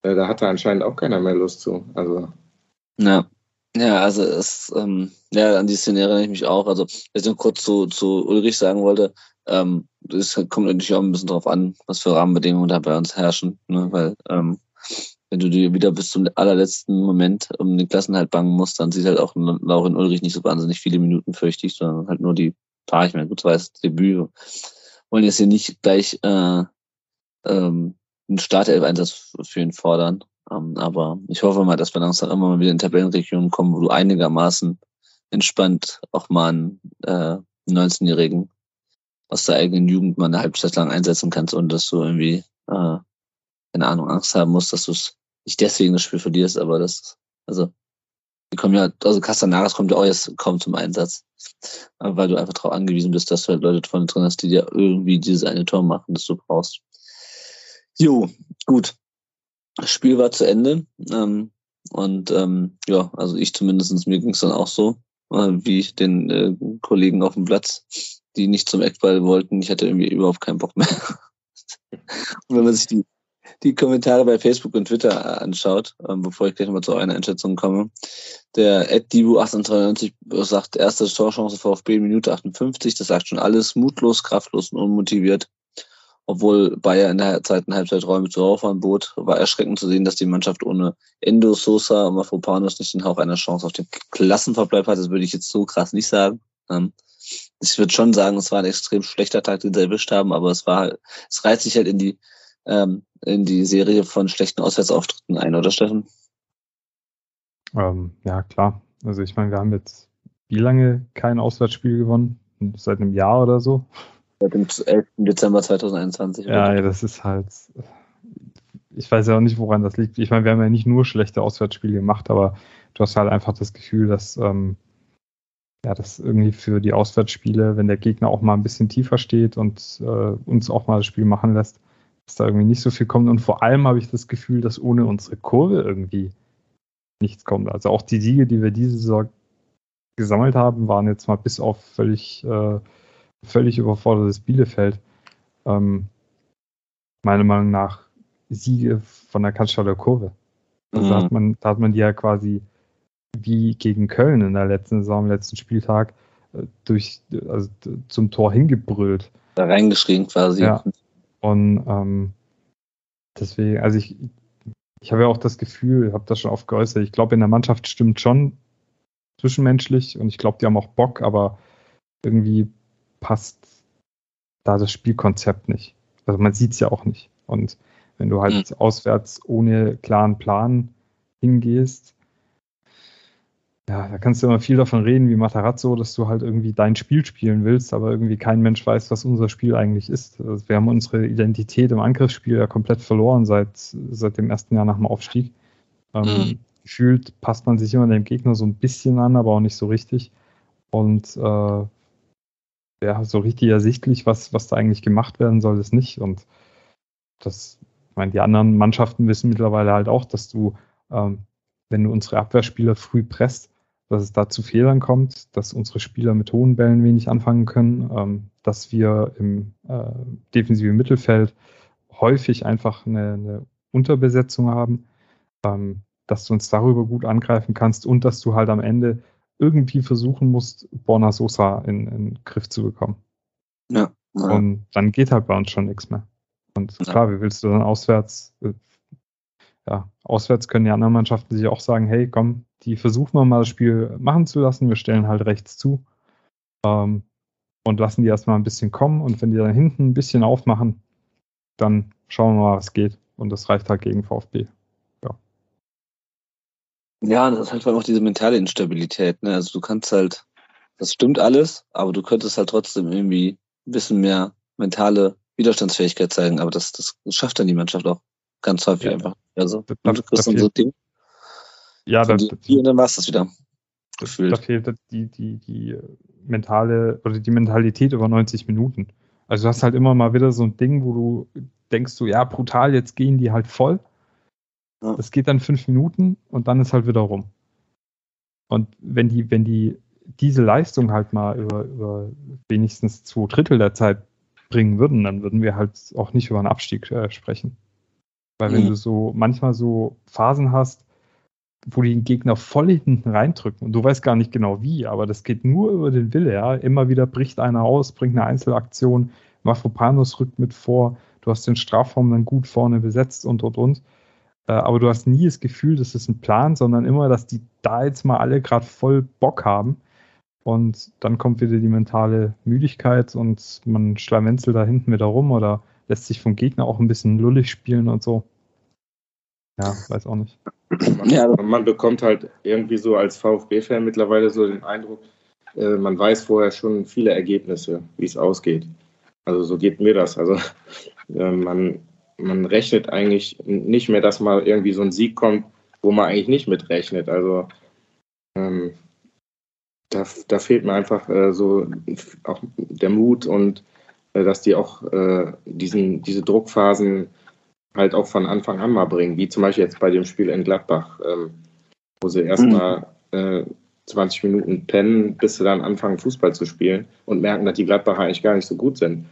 äh, da hatte anscheinend auch keiner mehr Lust zu. Also. Ja. Ja, also es, ähm, ja, an die Szene erinnere ich mich auch. Also, was ich kurz zu, zu Ulrich sagen wollte, ähm, es kommt natürlich auch ein bisschen drauf an, was für Rahmenbedingungen da bei uns herrschen, ne? weil ähm, wenn du dir wieder bis zum allerletzten Moment um den Klassenhalt bangen musst, dann sieht halt auch Laurin Ulrich nicht so wahnsinnig viele Minuten fürchtig, sondern halt nur die paar, ich meine, gut, das Debüt. Wollen jetzt hier nicht gleich äh, ähm, einen Startelf-Einsatz für ihn fordern. Ähm, aber ich hoffe mal, dass wir langsam immer mal wieder in Tabellenregionen kommen, wo du einigermaßen entspannt auch mal einen äh, 19-Jährigen aus der eigenen Jugend mal eine Halbzeit lang einsetzen kannst, ohne dass du irgendwie äh, keine Ahnung, Angst haben musst, dass du es nicht deswegen das Spiel verlierst, aber das, also, die kommen ja, also Castanaras kommt ja auch jetzt kaum zum Einsatz. Weil du einfach darauf angewiesen bist, dass du halt Leute vorne drin hast, die dir irgendwie dieses eine Tor machen, das du brauchst. Jo, gut. Das Spiel war zu Ende. Ähm, und ähm, ja, also ich zumindestens mir ging es dann auch so, äh, wie den äh, Kollegen auf dem Platz, die nicht zum Eckball wollten. Ich hatte irgendwie überhaupt keinen Bock mehr. und wenn man sich die die Kommentare bei Facebook und Twitter äh, anschaut, ähm, bevor ich gleich nochmal zu eurer Einschätzung komme. Der Ed Dibu 1893 sagt, erste Torchance VfB Minute 58, das sagt schon alles, mutlos, kraftlos und unmotiviert. Obwohl Bayer in der zweiten Halbzeit Räume zu Rauffahren bot, war erschreckend zu sehen, dass die Mannschaft ohne Endo, Sosa und Mafropanos nicht den Hauch einer Chance auf den Klassenverbleib hat. Das würde ich jetzt so krass nicht sagen. Ähm, ich würde schon sagen, es war ein extrem schlechter Tag, den sie erwischt haben, aber es war, es reiht sich halt in die ähm, in die Serie von schlechten Auswärtsauftritten ein, oder Steffen? Ähm, ja, klar. Also ich meine, wir haben jetzt wie lange kein Auswärtsspiel gewonnen? Seit einem Jahr oder so? Seit dem 11. Dezember 2021. Ja, ja, das ist halt. Ich weiß ja auch nicht, woran das liegt. Ich meine, wir haben ja nicht nur schlechte Auswärtsspiele gemacht, aber du hast halt einfach das Gefühl, dass ähm, ja, das irgendwie für die Auswärtsspiele, wenn der Gegner auch mal ein bisschen tiefer steht und äh, uns auch mal das Spiel machen lässt, dass da irgendwie nicht so viel kommt. Und vor allem habe ich das Gefühl, dass ohne unsere Kurve irgendwie nichts kommt. Also auch die Siege, die wir diese Saison gesammelt haben, waren jetzt mal bis auf völlig, äh, völlig überfordertes Bielefeld. Ähm, meiner Meinung nach Siege von der Cannstatter Kurve. Also mhm. da, hat man, da hat man die ja quasi wie gegen Köln in der letzten Saison, am letzten Spieltag, äh, durch, also zum Tor hingebrüllt. Da reingeschrien quasi. Ja. Und ähm, deswegen, also ich, ich habe ja auch das Gefühl, habe das schon oft geäußert, ich glaube, in der Mannschaft stimmt schon zwischenmenschlich und ich glaube, die haben auch Bock, aber irgendwie passt da das Spielkonzept nicht. Also man sieht es ja auch nicht. Und wenn du halt mhm. auswärts ohne klaren Plan hingehst, ja, da kannst du immer viel davon reden, wie Matarazzo, dass du halt irgendwie dein Spiel spielen willst, aber irgendwie kein Mensch weiß, was unser Spiel eigentlich ist. Also wir haben unsere Identität im Angriffsspiel ja komplett verloren seit, seit dem ersten Jahr nach dem Aufstieg. Ähm, mhm. Gefühlt passt man sich immer dem Gegner so ein bisschen an, aber auch nicht so richtig. Und äh, ja, so richtig ersichtlich, was, was da eigentlich gemacht werden soll, ist nicht. Und das, ich meine, die anderen Mannschaften wissen mittlerweile halt auch, dass du, ähm, wenn du unsere Abwehrspieler früh presst, dass es da zu Fehlern kommt, dass unsere Spieler mit hohen Bällen wenig anfangen können, ähm, dass wir im äh, defensiven Mittelfeld häufig einfach eine, eine Unterbesetzung haben, ähm, dass du uns darüber gut angreifen kannst und dass du halt am Ende irgendwie versuchen musst, Borna Sosa in, in den Griff zu bekommen. Ja, ja. Und dann geht halt bei uns schon nichts mehr. Und klar, wie willst du dann auswärts, äh, ja, auswärts können die anderen Mannschaften sich auch sagen, hey, komm, die versuchen wir mal das Spiel machen zu lassen. Wir stellen halt rechts zu ähm, und lassen die erstmal ein bisschen kommen. Und wenn die dann hinten ein bisschen aufmachen, dann schauen wir mal, was geht. Und das reicht halt gegen VfB. Ja. Ja, das ist halt vor allem auch diese mentale Instabilität. Ne? Also du kannst halt, das stimmt alles, aber du könntest halt trotzdem irgendwie ein bisschen mehr mentale Widerstandsfähigkeit zeigen. Aber das, das schafft dann die Mannschaft auch ganz häufig Ja. einfach. Also Da- du kriegst dann da so Ding Ja, da, dir und dann war es das wieder. da Gefühlt. fehlt die, die, die mentale oder die Mentalität über 90 Minuten. Also du hast halt immer mal wieder so ein Ding, wo du denkst du, ja, brutal, jetzt gehen die halt voll. Ja. Das geht dann fünf Minuten und dann ist halt wieder rum. Und wenn die, wenn die diese Leistung halt mal über, über wenigstens zwei Drittel der Zeit bringen würden, dann würden wir halt auch nicht über einen Abstieg äh, sprechen. Weil wenn Mhm. du so manchmal so Phasen hast, wo die den Gegner voll hinten reindrücken und du weißt gar nicht genau wie, aber das geht nur über den Wille, ja. Immer wieder bricht einer aus, bringt eine Einzelaktion, Mafropanos rückt mit vor, du hast den Strafraum dann gut vorne besetzt und und und. Äh, aber du hast nie das Gefühl, das ist ein Plan, sondern immer, dass die da jetzt mal alle gerade voll Bock haben. Und dann kommt wieder die mentale Müdigkeit und man schlawenzelt da hinten wieder rum oder lässt sich vom Gegner auch ein bisschen lullig spielen und so. Ja, weiß auch nicht. Man, Ja. man bekommt halt irgendwie so als VfB-Fan mittlerweile so den Eindruck, äh, man weiß vorher schon viele Ergebnisse, wie es ausgeht. Also so geht mir das. Also äh, man, man rechnet eigentlich nicht mehr, dass mal irgendwie so ein Sieg kommt, wo man eigentlich nicht mitrechnet. Also ähm, da, da fehlt mir einfach äh, so auch der Mut und äh, dass die auch äh, diesen, diese Druckphasen halt auch von Anfang an mal bringen, wie zum Beispiel jetzt bei dem Spiel in Gladbach, ähm, wo sie erstmal äh, 20 Minuten pennen, bis sie dann anfangen, Fußball zu spielen und merken, dass die Gladbacher eigentlich gar nicht so gut sind.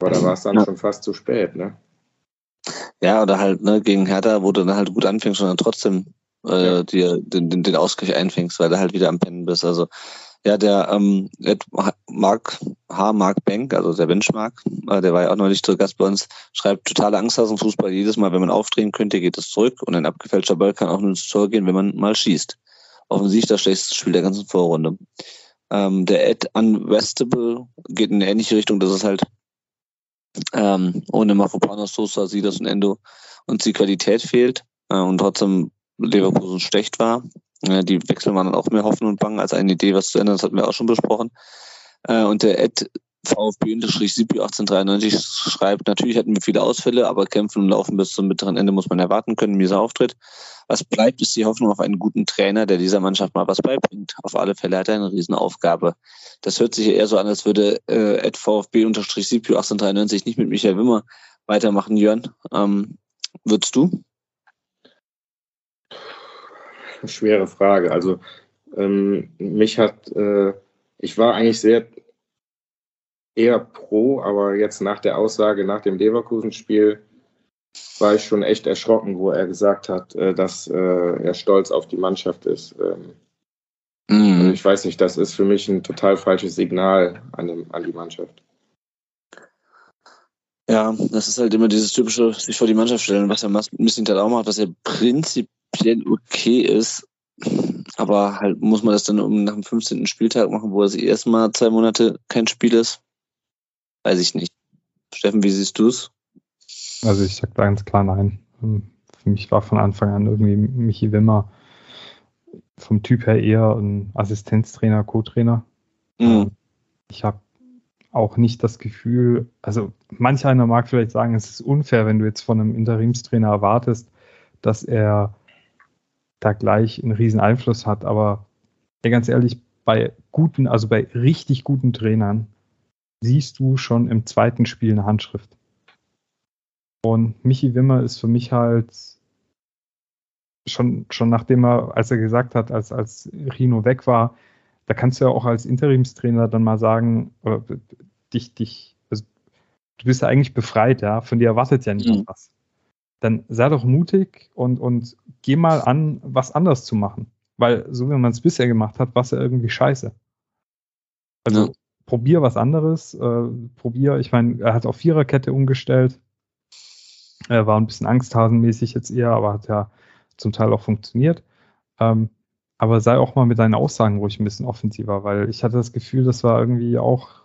Aber da war es dann Ja. schon fast zu spät, ne? Ja, oder halt ne, gegen Hertha, wo du dann halt gut anfängst und dann trotzdem äh, Ja. dir den, den, den Ausgleich einfängst, weil du halt wieder am Pennen bist. Also ja, der ähm, Mark H. Mark Bank, also der Benchmark, äh, der war ja auch neulich zu Gast bei uns, schreibt totale Angst aus dem Fußball. Jedes Mal, wenn man aufdrehen könnte, geht es zurück und ein abgefälschter Ball kann auch nur ins Tor gehen, wenn man mal schießt. Offensichtlich das schlechteste Spiel der ganzen Vorrunde. Ähm, der Ed Unvestable geht in eine ähnliche Richtung, dass es halt ähm, ohne Mafropanos, Sosa, Silas und Endo uns die Qualität fehlt äh, und trotzdem Leverkusen schlecht war. Die Wechsel waren dann auch mehr Hoffen und Bangen als eine Idee, was zu ändern. Das hatten wir auch schon besprochen. Äh, und der Ed VfB-Sipi 1893 schreibt, natürlich hatten wir viele Ausfälle, aber kämpfen und laufen bis zum bitteren Ende muss man erwarten können. Mieser Auftritt. Was bleibt, ist die Hoffnung auf einen guten Trainer, der dieser Mannschaft mal was beibringt. Auf alle Fälle hat er eine Riesenaufgabe. Das hört sich eher so an, als würde äh, Ed VfB-Sipi 1893 nicht mit Michael Wimmer weitermachen, Jörn. Ähm, würdest du? Schwere Frage. Also ähm, mich hat, äh, ich war eigentlich sehr eher pro, aber jetzt nach der Aussage nach dem Leverkusen-Spiel war ich schon echt erschrocken, wo er gesagt hat, äh, dass äh, er stolz auf die Mannschaft ist. Ähm, also ich weiß nicht, das ist für mich ein total falsches Signal an, dem, an die Mannschaft. Ja, das ist halt immer dieses typische, sich vor die Mannschaft stellen, was er Missing halt auch macht, was ja prinzipiell okay ist. Aber halt muss man das dann um nach dem 15. Spieltag machen, wo es erstmal zwei Monate kein Spiel ist? Weiß ich nicht. Steffen, wie siehst du es? Also ich sag da ganz klar nein. Ähm, Für mich war von Anfang an irgendwie Michi Wimmer vom Typ her eher ein Assistenztrainer, Co-Trainer. Mhm. Ich habe auch nicht das Gefühl, also manch einer mag vielleicht sagen, es ist unfair, wenn du jetzt von einem Interimstrainer erwartest, dass er da gleich einen riesen Einfluss hat. Aber ja, ganz ehrlich, bei guten, also bei richtig guten Trainern siehst du schon im zweiten Spiel eine Handschrift. Und Michi Wimmer ist für mich halt schon, schon nachdem er, als er gesagt hat, als, als Rino weg war, da kannst du ja auch als Interimstrainer dann mal sagen, oder dich, dich, also, du bist ja eigentlich befreit, ja, von dir erwartet ja niemand Mhm. was. Dann sei doch mutig und, und geh mal an, was anders zu machen. Weil so wie man es bisher gemacht hat, war es ja irgendwie scheiße. Also Ja. probier was anderes, äh, probier, ich meine, er hat auf Viererkette umgestellt. Er war ein bisschen angsthasenmäßig jetzt eher, aber hat ja zum Teil auch funktioniert. Ähm, aber sei auch mal mit deinen Aussagen ruhig ein bisschen offensiver, weil ich hatte das Gefühl, das war irgendwie auch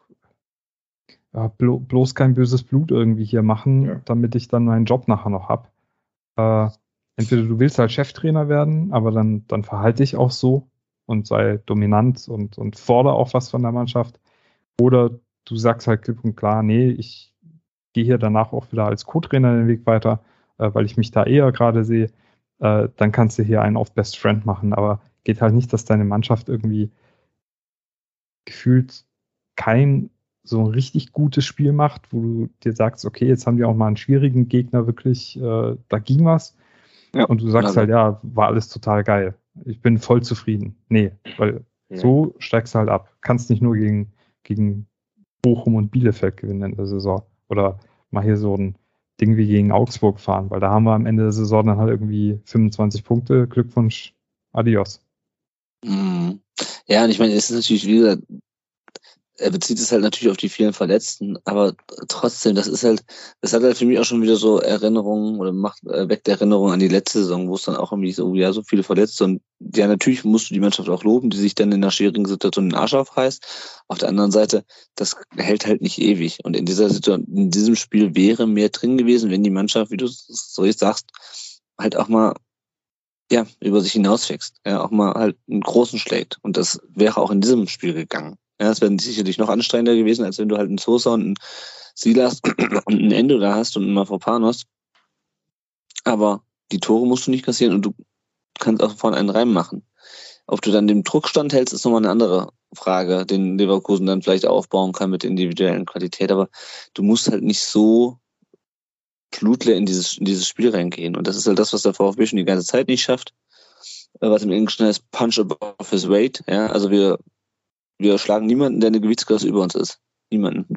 ja, blo bloß kein böses Blut irgendwie hier machen, Ja. damit ich dann meinen Job nachher noch hab. Äh, entweder du willst halt Cheftrainer werden, aber dann, dann verhalte dich auch so und sei dominant und, und fordere auch was von der Mannschaft. Oder du sagst halt klipp und klar, nee, ich gehe hier danach auch wieder als Co-Trainer den Weg weiter, äh, weil ich mich da eher gerade sehe. Äh, dann kannst du hier einen auf Best Friend machen. Aber geht halt nicht, dass deine Mannschaft irgendwie gefühlt kein so ein richtig gutes Spiel macht, wo du dir sagst, okay, jetzt haben die auch mal einen schwierigen Gegner wirklich, äh, da ging was. Ja, und du sagst also. halt, ja, war alles total geil. Ich bin voll zufrieden. Nee, weil ja. so steigst du halt ab. Kannst nicht nur gegen, gegen Bochum und Bielefeld gewinnen in der Saison. Oder mal hier so ein Ding wie gegen Augsburg fahren, weil da haben wir am Ende der Saison dann halt irgendwie 25 Punkte. Glückwunsch, adios. Mhm. Ja, und ich meine, es ist natürlich, wie gesagt, er bezieht es halt natürlich auf die vielen Verletzten, aber trotzdem, das ist halt, das hat halt für mich auch schon wieder so Erinnerungen oder macht äh, weckt Erinnerungen an die letzte Saison, wo es dann auch irgendwie so, ja, so viele Verletzte und ja, natürlich musst du die Mannschaft auch loben, die sich dann in einer schwierigen Situation den Arsch aufreißt. Auf der anderen Seite, das hält halt nicht ewig. Und in dieser Situation, in diesem Spiel wäre mehr drin gewesen, wenn die Mannschaft, wie du so sagst, halt auch mal ja, über sich hinauswächst, ja, auch mal halt einen großen schlägt. Und das wäre auch in diesem Spiel gegangen. Ja, es wäre sicherlich noch anstrengender gewesen, als wenn du halt einen Sosa und einen Silas und einen Endo da hast und einen Mafropanos. Aber die Tore musst du nicht kassieren und du kannst auch vorne einen reinmachen. Ob du dann den Druck standhältst, ist nochmal eine andere Frage, den Leverkusen dann vielleicht aufbauen kann mit individuellen Qualität. Aber du musst halt nicht so blutleer in dieses, in dieses Spiel reingehen. Und das ist halt das, was der VfB schon die ganze Zeit nicht schafft. Äh, was im Englischen heißt Punch above his weight. Ja, also wir wir schlagen niemanden, der eine Gewichtsklasse über uns ist. Niemanden.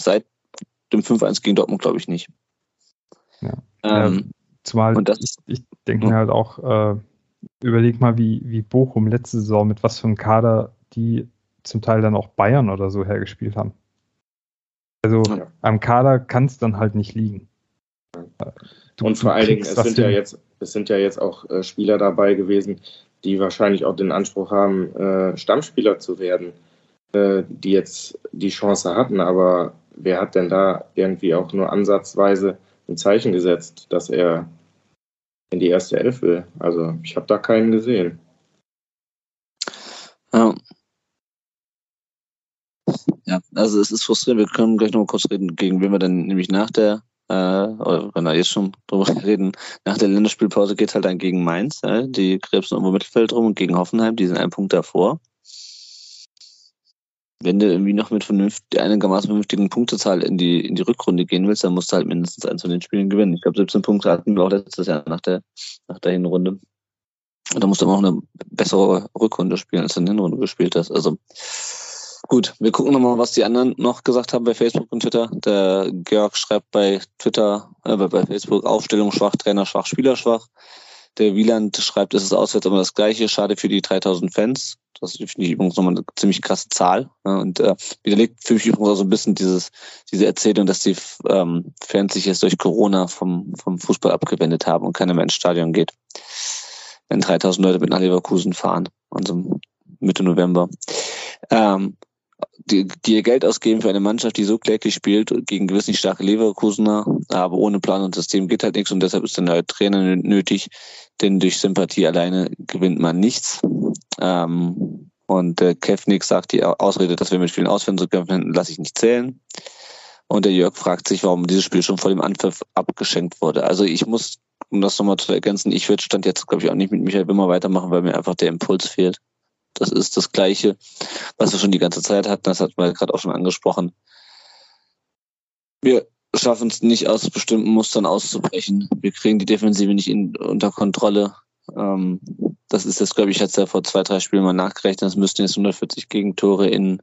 Seit dem 5-1 gegen Dortmund, glaube ich, nicht. Ja. Ähm, Zumal und das, ich, ich denke mir halt auch, äh, überleg mal, wie, wie Bochum letzte Saison mit was für einem Kader die zum Teil dann auch Bayern oder so hergespielt haben. Also ja. am Kader kann es dann halt nicht liegen. Du, und vor allen Dingen, es sind, ja jetzt, es sind ja jetzt auch äh, Spieler dabei gewesen, die wahrscheinlich auch den Anspruch haben, äh, Stammspieler zu werden, äh, die jetzt die Chance hatten. Aber wer hat denn da irgendwie auch nur ansatzweise ein Zeichen gesetzt, dass er in die erste Elf will? Also ich habe da keinen gesehen. Ja. Ja, also es ist frustrierend. Wir können gleich noch mal kurz reden, gegen wen wir dann nämlich nach der äh, wenn wir jetzt schon drüber reden, nach der Länderspielpause geht halt dann gegen Mainz, äh, die krebsen irgendwo Mittelfeld rum und gegen Hoffenheim, die sind einen Punkt davor. Wenn du irgendwie noch mit vernünftig, einigermaßen vernünftigen Punktezahl in die, in die Rückrunde gehen willst, dann musst du halt mindestens eins von den Spielen gewinnen. Ich glaube, 17 Punkte hatten wir auch letztes Jahr nach der, nach der Hinrunde. Und da musst du auch eine bessere Rückrunde spielen, als du in der Hinrunde gespielt hast. Also, Gut, wir gucken nochmal, was die anderen noch gesagt haben bei Facebook und Twitter. Der Georg schreibt bei Twitter, äh, bei Facebook Aufstellung schwach, Trainer schwach, Spieler schwach. Der Wieland schreibt, es ist auswärts immer das Gleiche. Schade für die 3000 Fans. Das finde ich übrigens nochmal eine ziemlich krasse Zahl. Und äh, widerlegt für mich übrigens auch so ein bisschen dieses, diese Erzählung, dass die ähm, Fans sich jetzt durch Corona vom, vom Fußball abgewendet haben und keiner mehr ins Stadion geht. Wenn 3000 Leute mit nach Leverkusen fahren, also Mitte November. Ähm, die, die ihr Geld ausgeben für eine Mannschaft, die so kläglich spielt, gegen gewiss nicht starke Leverkusener, aber ohne Plan und System geht halt nichts und deshalb ist dann halt Trainer nötig, denn durch Sympathie alleine gewinnt man nichts. Ähm, und äh, Kevnik sagt die Ausrede, dass wir mit vielen Ausfällen zu kämpfen hätten, lasse ich nicht zählen. Und der Jörg fragt sich, warum dieses Spiel schon vor dem Anpfiff abgeschenkt wurde. Also ich muss, um das nochmal zu ergänzen, ich würde Stand jetzt, glaube ich, auch nicht mit Michael Wimmer weitermachen, weil mir einfach der Impuls fehlt. Das ist das Gleiche, was wir schon die ganze Zeit hatten. Das hat man gerade auch schon angesprochen. Wir schaffen es nicht aus bestimmten Mustern auszubrechen. Wir kriegen die Defensive nicht in, unter Kontrolle. Ähm, das ist jetzt, glaube ich, jetzt ja vor zwei, drei Spielen mal nachgerechnet. Das müssten jetzt 140 Gegentore in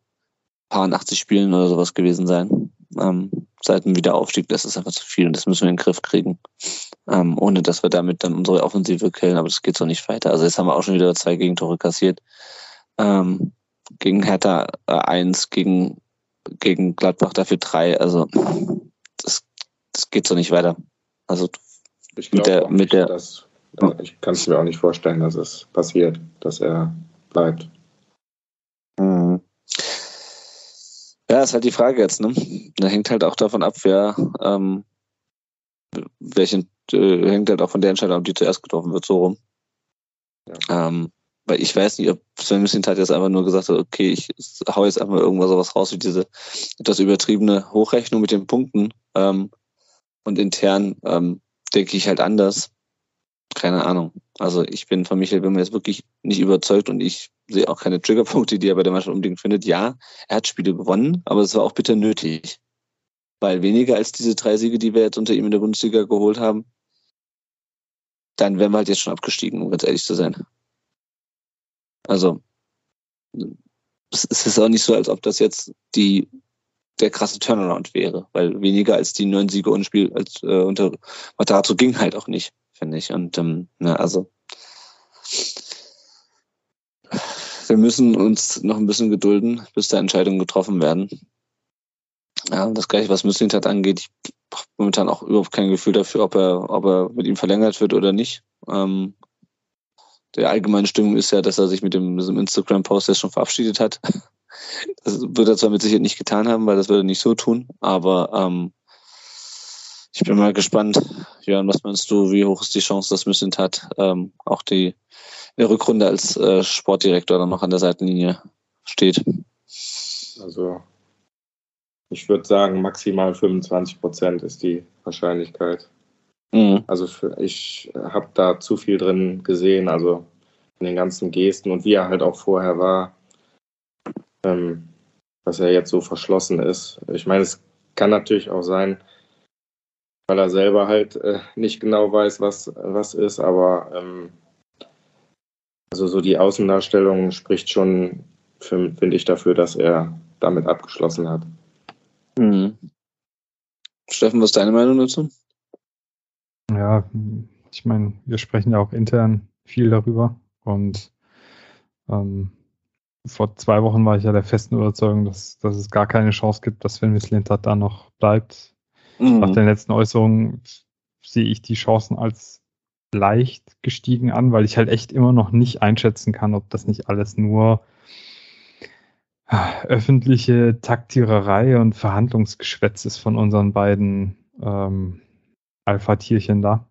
paar 80 Spielen oder sowas gewesen sein. Ähm, seit dem Wiederaufstieg, das ist einfach zu viel und das müssen wir in den Griff kriegen. Ähm, ohne dass wir damit dann unsere Offensive killen, aber das geht so nicht weiter. Also jetzt haben wir auch schon wieder zwei Gegentore kassiert. Ähm, gegen Hertha äh, eins, gegen, gegen Gladbach dafür drei. Also das, das geht so nicht weiter. Also ich mit der, mit der dass, ich kann es mir auch nicht vorstellen, dass es passiert, dass er bleibt. Mhm. Ja, ist halt die Frage jetzt, ne? Da hängt halt auch davon ab, wer ähm, welchen äh, hängt halt auch von der Entscheidung, ob die zuerst getroffen wird, so rum. Ja. Ähm, weil ich weiß nicht, ob Sven Mislintat jetzt einfach nur gesagt hat, okay, ich hau jetzt einfach irgendwas sowas raus wie diese etwas übertriebene Hochrechnung mit den Punkten. Ähm, und intern ähm, denke ich halt anders. Keine Ahnung. Also ich bin von Michael Wimmer jetzt wirklich nicht überzeugt und ich sehe auch keine Triggerpunkte, die er bei der Mannschaft unbedingt findet. Ja, er hat Spiele gewonnen, aber es war auch bitter nötig. Weil weniger als diese drei Siege, die wir jetzt unter ihm in der Bundesliga geholt haben, dann wären wir halt jetzt schon abgestiegen, um ganz ehrlich zu sein. Also, es ist auch nicht so, als ob das jetzt die, der krasse Turnaround wäre, weil weniger als die neun Siege und Spiel als äh, unter Matarazzo ging halt auch nicht, finde ich. Und ähm, na, also wir müssen uns noch ein bisschen gedulden, bis da Entscheidungen getroffen werden. Ja, das gleiche, was Müslintat angeht, ich habe momentan auch überhaupt kein Gefühl dafür, ob er, ob er mit ihm verlängert wird oder nicht. Ähm, der allgemeine Stimmung ist ja, dass er sich mit dem, diesem Instagram-Post jetzt schon verabschiedet hat. Das wird er zwar mit Sicherheit nicht getan haben, weil das würde er nicht so tun, aber ähm, ich bin mal gespannt, Jörn, was meinst du, wie hoch ist die Chance, dass Müsland hat, ähm, auch die in der Rückrunde als äh, Sportdirektor dann noch an der Seitenlinie steht? Also ich würde sagen, maximal 25 Prozent ist die Wahrscheinlichkeit. Mhm. Also für, ich habe da zu viel drin gesehen, also in den ganzen Gesten und wie er halt auch vorher war, ähm, dass er jetzt so verschlossen ist. Ich meine, es kann natürlich auch sein, weil er selber halt äh, nicht genau weiß, was, was ist, aber ähm, also so die Außendarstellung spricht schon, finde ich, dafür, dass er damit abgeschlossen hat. Mhm. Steffen, was ist deine Meinung dazu? Ja, ich meine, wir sprechen ja auch intern viel darüber und ähm, vor zwei Wochen war ich ja der festen Überzeugung, dass, dass es gar keine Chance gibt, dass Sven Mislintat da noch bleibt. Mhm. Nach den letzten Äußerungen sehe ich die Chancen als leicht gestiegen an, weil ich halt echt immer noch nicht einschätzen kann, ob das nicht alles nur öffentliche Taktiererei und Verhandlungsgeschwätz ist von unseren beiden ähm, Alpha-Tierchen da.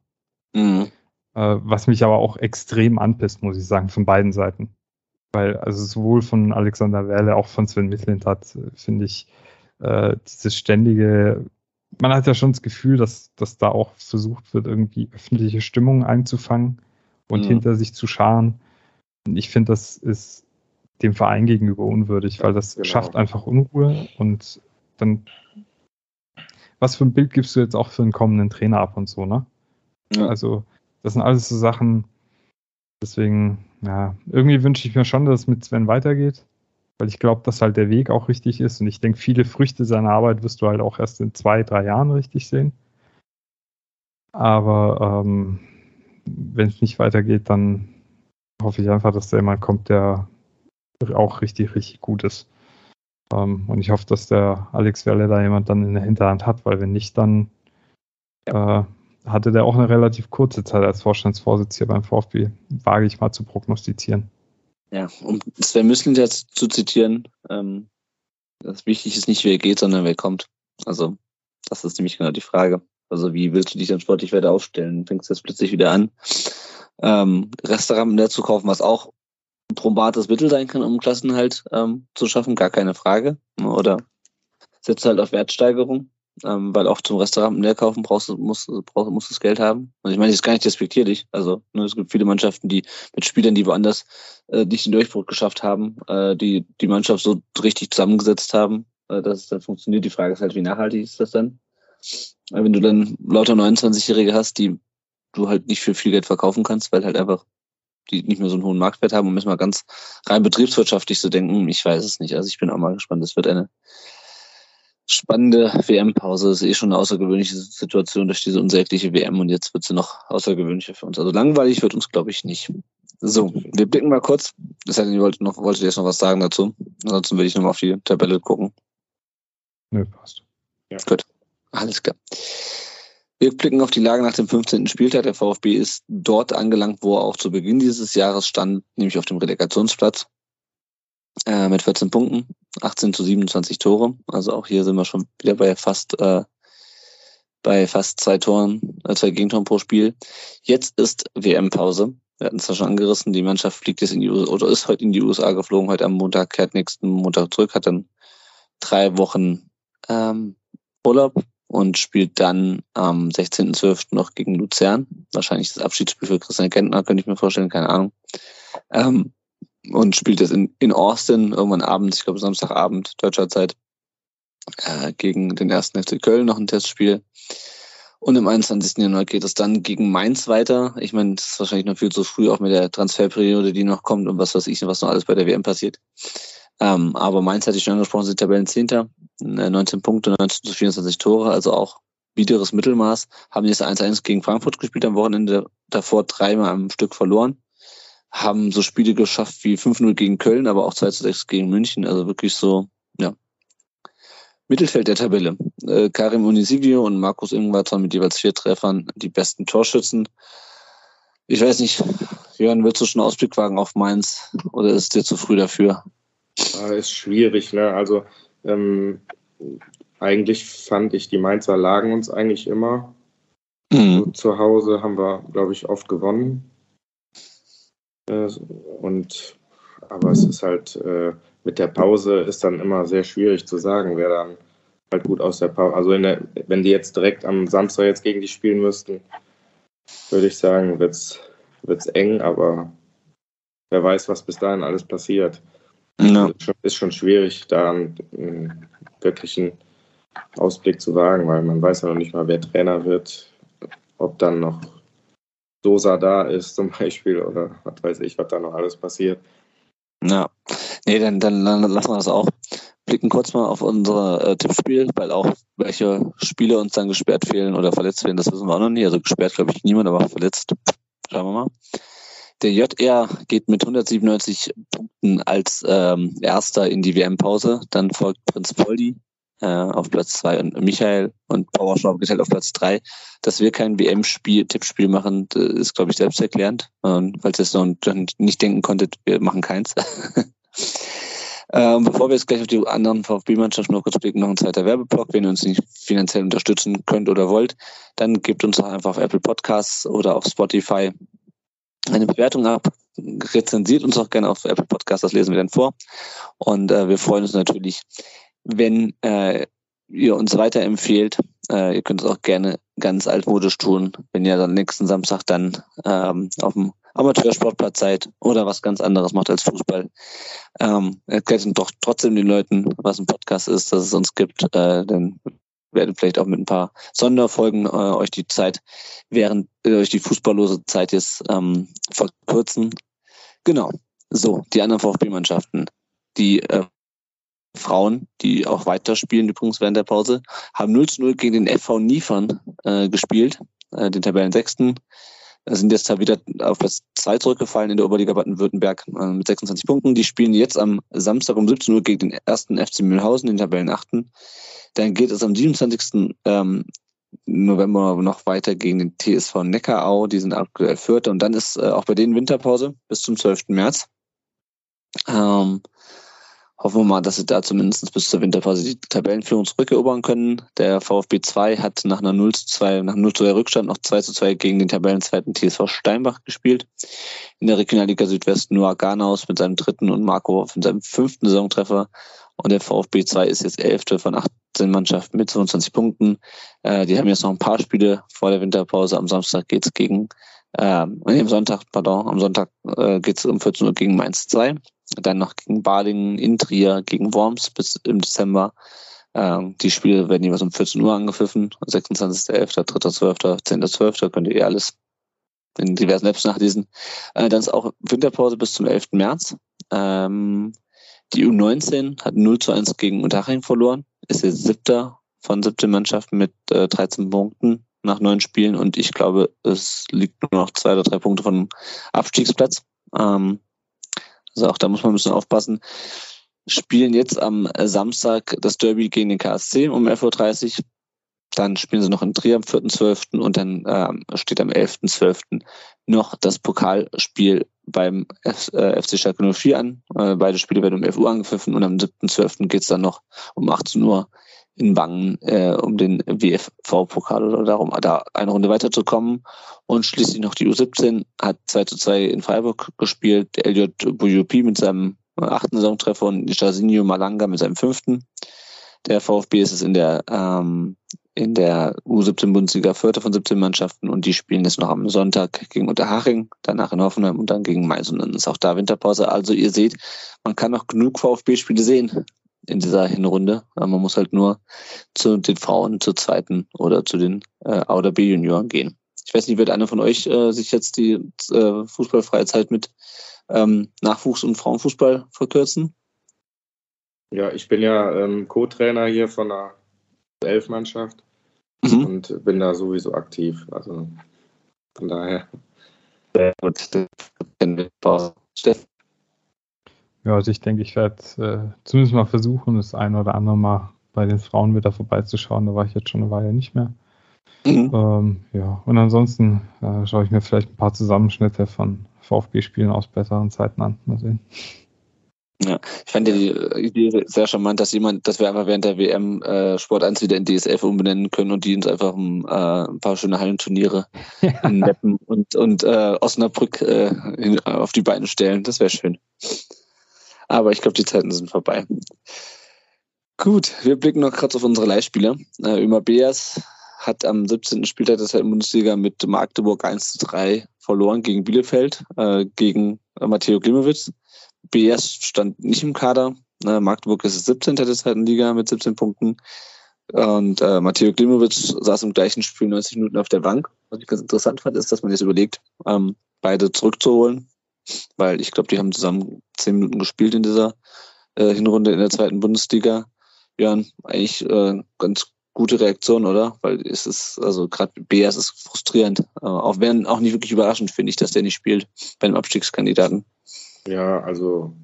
Mhm. Äh, was mich aber auch extrem anpisst, muss ich sagen, von beiden Seiten. Weil, also sowohl von Alexander Werle, auch von Sven Mislintat, äh, finde ich, äh, dieses ständige, man hat ja schon das Gefühl, dass, dass da auch versucht wird, irgendwie öffentliche Stimmung einzufangen und mhm. hinter sich zu scharen. Und ich finde, das ist dem Verein gegenüber unwürdig, weil das genau. schafft einfach Unruhe und dann was für ein Bild gibst du jetzt auch für einen kommenden Trainer ab und so, ne? Ja. Also, das sind alles so Sachen, deswegen, ja, irgendwie wünsche ich mir schon, dass es mit Sven weitergeht, weil ich glaube, dass halt der Weg auch richtig ist und ich denke, viele Früchte seiner Arbeit wirst du halt auch erst in zwei, drei Jahren richtig sehen. Aber ähm, wenn es nicht weitergeht, dann hoffe ich einfach, dass da jemand kommt, der auch richtig, richtig gut ist. Ähm, und ich hoffe, dass der Alex Werle da jemand dann in der Hinterhand hat, weil wenn nicht, dann äh, hatte der auch eine relativ kurze Zeit als Vorstandsvorsitzender beim VfB, wage ich mal zu prognostizieren. Ja, um Sven Müsling jetzt zu zitieren, ähm, das Wichtige ist nicht, wer geht, sondern wer kommt. Also, das ist nämlich genau die Frage. Also, wie willst du dich dann sportlich weiter aufstellen? Fängst du jetzt plötzlich wieder an, ähm, Restaurant zu kaufen, was auch probates Mittel sein kann, um Klassenhalt ähm, zu schaffen, gar keine Frage. Oder setzt halt auf Wertsteigerung, ähm, weil auch zum Restaurant leer kaufen brauchst du, musst, brauchst, musst das Geld haben. Und ich meine, das ist gar nicht despektierlich. Also ne, es gibt viele Mannschaften, die mit Spielern, die woanders äh, nicht den Durchbruch geschafft haben, äh, die die Mannschaft so richtig zusammengesetzt haben, äh, dass es dann funktioniert. Die Frage ist halt, wie nachhaltig ist das dann? Weil wenn du dann lauter 29-Jährige hast, die du halt nicht für viel Geld verkaufen kannst, weil halt einfach die nicht mehr so einen hohen Marktwert haben, um jetzt mal ganz rein betriebswirtschaftlich zu denken, ich weiß es nicht. Also ich bin auch mal gespannt. Es wird eine spannende WM-Pause. Es ist eh schon eine außergewöhnliche Situation durch diese unsägliche WM und jetzt wird sie noch außergewöhnlicher für uns. Also langweilig wird uns, glaube ich, nicht. So, wir blicken mal kurz. Das heißt, ihr wolltet noch, wolltet jetzt noch was sagen dazu. Ansonsten würde ich nochmal auf die Tabelle gucken. Nö, passt. Ja. Gut. Alles klar. Wir blicken auf die Lage nach dem 15. Spieltag. Der VfB ist dort angelangt, wo er auch zu Beginn dieses Jahres stand, nämlich auf dem Relegationsplatz äh, mit 14 Punkten, 18 zu 27 Tore. Also auch hier sind wir schon wieder bei fast äh, bei fast zwei Toren, äh, zwei Gegentoren pro Spiel. Jetzt ist WM-Pause. Wir hatten es ja schon angerissen. Die Mannschaft fliegt jetzt in die USA oder ist heute in die USA geflogen, heute am Montag, kehrt nächsten Montag zurück, hat dann drei Wochen ähm, Urlaub und spielt dann am 16.12. noch gegen Luzern. Wahrscheinlich das Abschiedsspiel für Christian Kentner, könnte ich mir vorstellen, keine Ahnung. Ähm, und spielt jetzt in, in Austin irgendwann abends, ich glaube Samstagabend deutscher Zeit, äh, gegen den ersten FC Köln noch ein Testspiel. Und im 21. Januar geht es dann gegen Mainz weiter. Ich meine, das ist wahrscheinlich noch viel zu früh, auch mit der Transferperiode, die noch kommt und was weiß ich, was noch alles bei der WM passiert. Ähm, aber Mainz hatte ich schon angesprochen, sind Tabellenzehnter, 19 äh, Punkte, 19 zu 24 Tore, also auch biederes Mittelmaß. Haben jetzt 1-1 gegen Frankfurt gespielt am Wochenende, davor dreimal am Stück verloren. Haben so Spiele geschafft wie 5-0 gegen Köln, aber auch 2-6 gegen München. Also wirklich so, ja, Mittelfeld der Tabelle. Äh, Karim Unisivio und Markus Ingwertson mit jeweils vier Treffern die besten Torschützen. Ich weiß nicht, Jörn, willst du schon Ausblick wagen auf Mainz oder ist dir zu früh dafür? Ja, ist schwierig, ne? Also ähm, eigentlich fand ich, die Mainzer lagen uns eigentlich immer. Mhm. So, zu Hause haben wir, glaube ich, oft gewonnen. Äh, und aber es ist halt äh, mit der Pause ist dann immer sehr schwierig zu sagen, wer dann halt gut aus der Pause. Also der, wenn die jetzt direkt am Samstag jetzt gegen die spielen müssten, würde ich sagen, wird es eng, aber wer weiß, was bis dahin alles passiert. Ja. Ist, schon, ist schon schwierig, da einen wirklichen Ausblick zu wagen, weil man weiß ja noch nicht mal, wer Trainer wird, ob dann noch Sosa da ist zum Beispiel oder was weiß ich, was da noch alles passiert. Ja, nee, dann, dann, dann lassen wir das auch. Blicken kurz mal auf unser äh, Tippspiel, weil auch welche Spiele uns dann gesperrt fehlen oder verletzt werden, das wissen wir auch noch nie. Also gesperrt glaube ich niemand, aber verletzt. Schauen wir mal. Der JR geht mit 197 Punkten als ähm, erster in die WM-Pause. Dann folgt Prinz Poldi äh, auf Platz zwei und Michael und Powerschlau geteilt auf Platz drei. Dass wir kein WM-Spiel, Tippspiel machen, ist, glaube ich, selbsterklärend. Und falls ihr es noch nicht denken konntet, wir machen keins. Ähm, bevor wir jetzt gleich auf die anderen VfB-Mannschaften noch kurz blicken, noch ein zweiter Werbeblock. Wenn ihr uns nicht finanziell unterstützen könnt oder wollt, dann gebt uns doch einfach auf Apple Podcasts oder auf Spotify eine Bewertung ab. Rezensiert uns auch gerne auf Apple Podcasts, das lesen wir dann vor. Und äh, wir freuen uns natürlich, wenn äh, ihr uns weiterempfehlt. Äh, ihr könnt es auch gerne ganz altmodisch tun, wenn ihr dann nächsten Samstag dann ähm, auf dem Amateursportplatz seid oder was ganz anderes macht als Fußball. Ähm, erklärt doch trotzdem den Leuten, was ein Podcast ist, dass es uns gibt. Äh, dann werden vielleicht auch mit ein paar Sonderfolgen äh, euch die Zeit, während äh, euch die fußballlose Zeit jetzt ähm, verkürzen. Genau. So, die anderen VfB-Mannschaften, die äh, Frauen, die auch weiterspielen übrigens während der Pause, haben 0 zu 0 gegen den FV Niefern äh, gespielt, äh, den Tabellensechsten. Sind jetzt wieder auf Platz 2 zurückgefallen in der Oberliga Baden-Württemberg äh, mit 26 Punkten. Die spielen jetzt am Samstag um 17 Uhr gegen den ersten FC Mühlhausen, den Tabellenachten. Dann geht es am 27. Ähm, November noch weiter gegen den TSV Neckarau, die sind aktuell Vierter. Und dann ist äh, auch bei denen Winterpause bis zum 12. März. Ähm, hoffen wir mal, dass sie da zumindest bis zur Winterpause die Tabellenführung zurückerobern können. Der VfB 2 hat nach einer 0 zu 2, nach 0 zu 2 Rückstand noch 2 zu 2 gegen den Tabellenzweiten TSV Steinbach gespielt. In der Regionalliga Südwest Noah Garnaus mit seinem dritten und Marco mit seinem fünften Saisontreffer. Und der VfB 2 ist jetzt elfte von 18 Mannschaften mit 22 Punkten. Äh, die haben jetzt noch ein paar Spiele vor der Winterpause. Am Samstag geht's gegen, ähm, nee, am Sonntag, pardon, am Sonntag äh, geht's um 14 Uhr gegen Mainz 2 dann noch gegen Balingen, in Trier, gegen Worms bis im Dezember. Ähm, die Spiele werden jeweils um 14 Uhr angepfiffen. 26.11., 3.12., 10.12. könnt ihr eh alles in diversen Apps nachlesen. Äh, dann ist auch Winterpause bis zum 11. März. Ähm, die U19 hat 0 zu 1 gegen Unterhaching verloren. Ist jetzt siebter von 17 Mannschaften mit äh, 13 Punkten nach neun Spielen und ich glaube, es liegt nur noch zwei oder drei Punkte vom Abstiegsplatz. Ähm, also auch da muss man ein bisschen aufpassen. Spielen jetzt am Samstag das Derby gegen den KSC um 11.30 Uhr. Dann spielen sie noch in Trier am 4.12. und dann äh, steht am 11.12. noch das Pokalspiel beim F äh, FC Schalke 04 an. Äh, beide Spiele werden um 11 Uhr angepfiffen und am 7.12. geht es dann noch um 18 Uhr in Wangen äh, um den WFV-Pokal oder darum, da eine Runde weiterzukommen. Und schließlich noch die U17 hat 2 zu 2 in Freiburg gespielt. Elliot Bujupi mit seinem achten Saisontreffer und Jasinho Malanga mit seinem fünften. Der VfB ist es in der, ähm, in der U17 Bundesliga Vierte von 17 Mannschaften und die spielen jetzt noch am Sonntag gegen Unterhaching, danach in Hoffenheim und dann gegen Mainz und dann ist auch da Winterpause. Also ihr seht, man kann noch genug VfB-Spiele sehen in dieser Hinrunde. Man muss halt nur zu den Frauen, zur zweiten oder zu den äh, A oder B-Junioren gehen. Ich weiß nicht, wird einer von euch äh, sich jetzt die äh, fußballfreie Zeit mit ähm, Nachwuchs- und Frauenfußball verkürzen? Ja, ich bin ja ähm, Co-Trainer hier von der Elfmannschaft mhm. und bin da sowieso aktiv. Also von daher. Sehr gut. Ja, also ich denke, ich werde äh, zumindest mal versuchen, das ein oder andere Mal bei den Frauen wieder vorbeizuschauen. Da war ich jetzt schon eine Weile nicht mehr. Mhm. Ähm, ja, und ansonsten äh, schaue ich mir vielleicht ein paar Zusammenschnitte von VfB-Spielen aus besseren Zeiten an. Mal sehen. Ja, ich fand die Idee sehr charmant, dass jemand, dass wir einfach während der WM äh, Sport 1 wieder in DSF umbenennen können und die uns einfach um, äh, ein paar schöne Hallenturniere ja. in Meppen und, und äh, Osnabrück äh, in, auf die Beine stellen. Das wäre schön. Aber ich glaube, die Zeiten sind vorbei. Gut, wir blicken noch kurz auf unsere Leihspieler. Äh, Ömer Beas hat am 17. Spieltag der zweiten Bundesliga mit Magdeburg 1 zu 3 verloren gegen Bielefeld, äh, gegen äh, Matteo Klimowitz. BS stand nicht im Kader. Ne, Magdeburg ist 17. der zweiten Liga mit 17 Punkten. Und äh, Matteo Klimowitz saß im gleichen Spiel 90 Minuten auf der Bank. Was ich ganz interessant fand, ist, dass man jetzt überlegt, ähm, beide zurückzuholen. Weil ich glaube, die haben zusammen 10 Minuten gespielt in dieser äh, Hinrunde in der zweiten Bundesliga. Ja, eigentlich äh, ganz gute Reaktion, oder? Weil es ist, also gerade BS ist frustrierend. Äh, auch wenn auch nicht wirklich überraschend, finde ich, dass der nicht spielt bei einem Abstiegskandidaten. Ja, also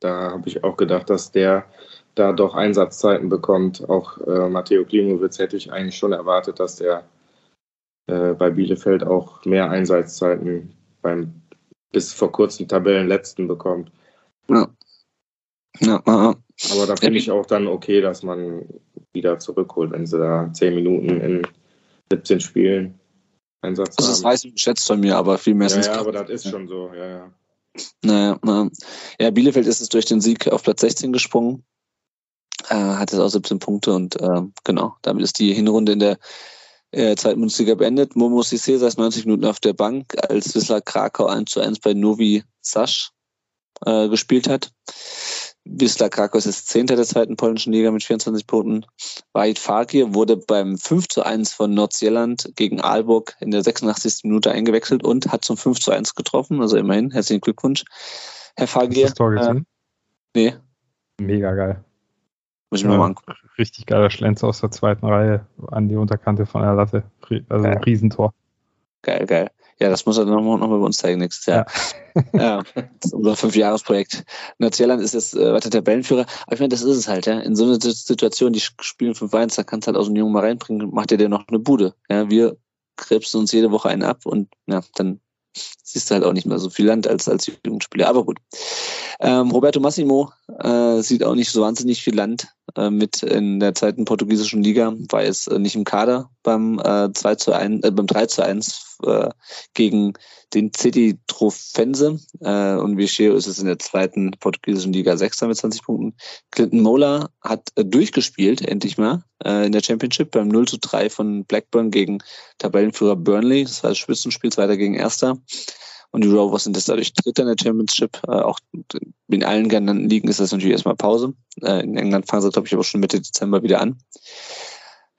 da habe ich auch gedacht, dass der da doch Einsatzzeiten bekommt. Auch äh, Matteo Klimowitz hätte ich eigentlich schon erwartet, dass der äh, bei Bielefeld auch mehr Einsatzzeiten beim bis vor kurzem Tabellenletzten bekommt. Ja. Ja, ja. Aber da finde ich auch dann okay, dass man wieder zurückholt, wenn sie da zehn Minuten in 17 Spielen Einsatz das haben. Das weiß ich schätzt von mir, aber viel mehr ja, ja, aber das ist schon so, ja, ja. Naja, na. ja, Bielefeld ist es durch den Sieg auf Platz 16 gesprungen, äh, hat jetzt auch 17 Punkte und äh, genau, damit ist die Hinrunde in der äh, zweiten Bundesliga beendet. Momo Sissé saß 90 Minuten auf der Bank, als Wisla Krakau 1 zu 1 bei Novi Sasch äh, gespielt hat. Wisla Krakau ist Zehnter der zweiten polnischen Liga mit 24 Punkten. Vahid Fakir wurde beim 5 zu 1 von Nordsjelland gegen Aalborg in der 86. Minute eingewechselt und hat zum 5 zu 1 getroffen. Also immerhin, herzlichen Glückwunsch, Herr Fakir. Hast du das Tor gesehen? Äh, nee. Mega geil. Muss ich mir ja, mal angucken. Richtig geiler Schlenz aus der zweiten Reihe an die Unterkante von der Latte. Also geil. ein Riesentor. Geil, geil. Ja, das muss er noch, noch mal bei uns zeigen nächstes Jahr. Ja. ja unser Fünfjahresprojekt. Neuseeland ist jetzt äh, weiter Tabellenführer. Aber ich meine, das ist es halt, ja. In so einer Situation, die spielen 5-1, da kannst du halt aus dem Jungen mal reinbringen, macht ihr dir noch eine Bude. Ja, wir krebsen uns jede Woche einen ab und ja, dann siehst du halt auch nicht mehr so viel Land als, als Jugendspieler. Aber gut. Ähm, Roberto Massimo äh, sieht auch nicht so wahnsinnig viel Land mit in der zweiten portugiesischen Liga, war jetzt äh, nicht im Kader beim äh, 2 zu 1, äh, beim 3 zu 1 äh, gegen den City Trofense. Äh, und Vicheo ist es in der zweiten portugiesischen Liga Sechster mit 20 Punkten. Clinton Mola hat äh, durchgespielt, endlich mal, äh, in der Championship beim 0 zu 3 von Blackburn gegen Tabellenführer Burnley. Das war das Spitzenspiel, zweiter gegen erster. Und die Rovers sind jetzt dadurch Dritter in der Championship. Äh, auch in allen genannten Ligen ist das natürlich erstmal Pause. Äh, in England fangen sie, glaube ich, aber schon Mitte Dezember wieder an.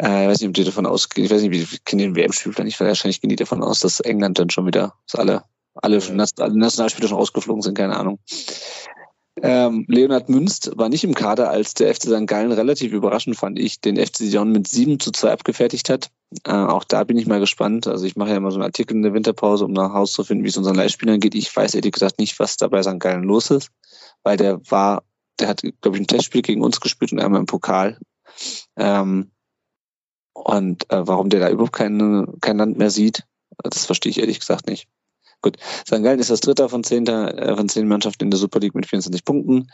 Äh, ich weiß nicht, ob die davon ausgehen, ich weiß nicht, wie die kennen den WM-Spielplan nicht, wahrscheinlich gehen die davon aus, dass England dann schon wieder, dass alle, alle, alle Nationalspieler schon ausgeflogen sind, keine Ahnung. Ähm, Leonhard Münst war nicht im Kader, als der FC St. Gallen relativ überraschend, fand ich, den FC Sion mit 7 zu 2 abgefertigt hat. Äh, auch da bin ich mal gespannt. Also ich mache ja immer so einen Artikel in der Winterpause, um nach Hause zu finden, wie es unseren Leihspielern geht. Ich weiß ehrlich gesagt nicht, was da bei St. Gallen los ist, weil der war, der hat, glaube ich, ein Testspiel gegen uns gespielt und einmal im Pokal. Ähm, und äh, warum der da überhaupt kein, kein Land mehr sieht, das verstehe ich ehrlich gesagt nicht. Gut. St. Gallen ist das dritte von, zehnter, äh, von zehn Mannschaften in der Super League mit 24 Punkten.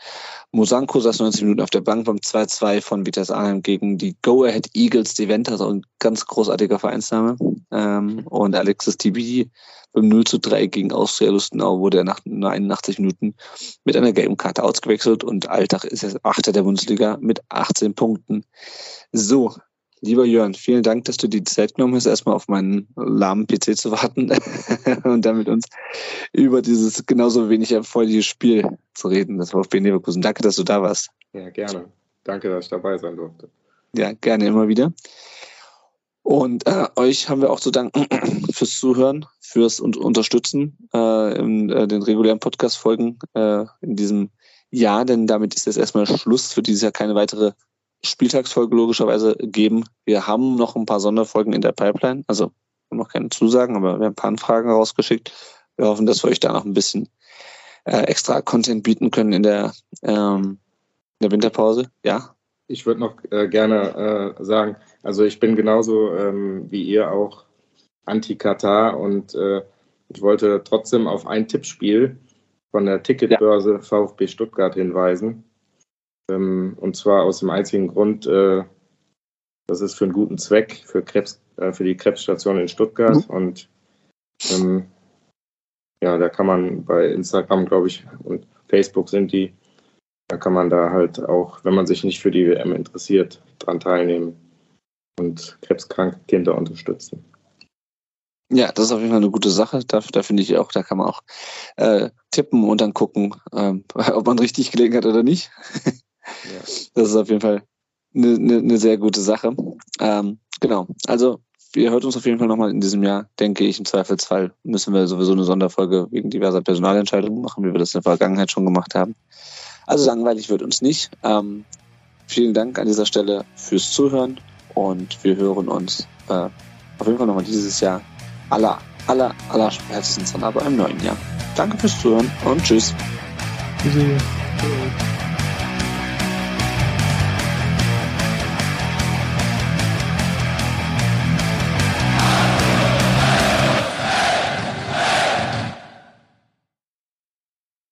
Mosanko saß 90 Minuten auf der Bank beim 2-2 von Vitesse Arnhem gegen die Go Ahead Eagles die Venta, so ein ganz großartiger Vereinsname. Ähm, und Alexis TB beim 0 zu 3 gegen Austria Lustenau wurde er nach nur 81 Minuten mit einer gelben Karte ausgewechselt und Alltag ist jetzt Achter der Bundesliga mit 18 Punkten. So, Lieber Jörn, vielen Dank, dass du die Zeit genommen hast, erstmal auf meinen lahmen PC zu warten und damit uns über dieses genauso wenig erfreuliche Spiel zu reden, das VfB Leverkusen. Danke, dass du da warst. Ja, gerne. Danke, dass ich dabei sein durfte. Ja, gerne immer wieder. Und äh, euch haben wir auch zu danken fürs Zuhören, fürs und Unterstützen äh, in äh, den regulären Podcast-Folgen äh, in diesem Jahr, denn damit ist jetzt erstmal Schluss für dieses Jahr keine weitere Spieltagsfolge logischerweise geben. Wir haben noch ein paar Sonderfolgen in der Pipeline, also noch keine Zusagen, aber wir haben ein paar Anfragen rausgeschickt. Wir hoffen, dass wir euch da noch ein bisschen äh, extra Content bieten können in der, ähm, in der Winterpause. Ja, ich würde noch äh, gerne äh, sagen, also ich bin genauso ähm, wie ihr auch anti-Katar und äh, ich wollte trotzdem auf ein Tippspiel von der Ticketbörse ja. VfB Stuttgart hinweisen. Ähm, und zwar aus dem einzigen Grund, äh, das ist für einen guten Zweck, für, Krebs, äh, für die Krebsstation in Stuttgart. Mhm. Und ähm, ja, da kann man bei Instagram, glaube ich, und Facebook sind die, da kann man da halt auch, wenn man sich nicht für die WM interessiert, dran teilnehmen und krebskranke Kinder unterstützen. Ja, das ist auf jeden Fall eine gute Sache. Da, da finde ich auch, da kann man auch äh, tippen und dann gucken, ähm, ob man richtig gelegen hat oder nicht. Ja. Das ist auf jeden Fall eine, eine, eine sehr gute Sache. Ähm, genau. Also ihr hört uns auf jeden Fall nochmal in diesem Jahr, denke ich. Im Zweifelsfall müssen wir sowieso eine Sonderfolge wegen diverser Personalentscheidungen machen, wie wir das in der Vergangenheit schon gemacht haben. Also langweilig wird uns nicht. Ähm, vielen Dank an dieser Stelle fürs Zuhören und wir hören uns äh, auf jeden Fall nochmal dieses Jahr aller, aller, aller spätestens dann aber im neuen Jahr. Danke fürs Zuhören und tschüss. Tschüssi.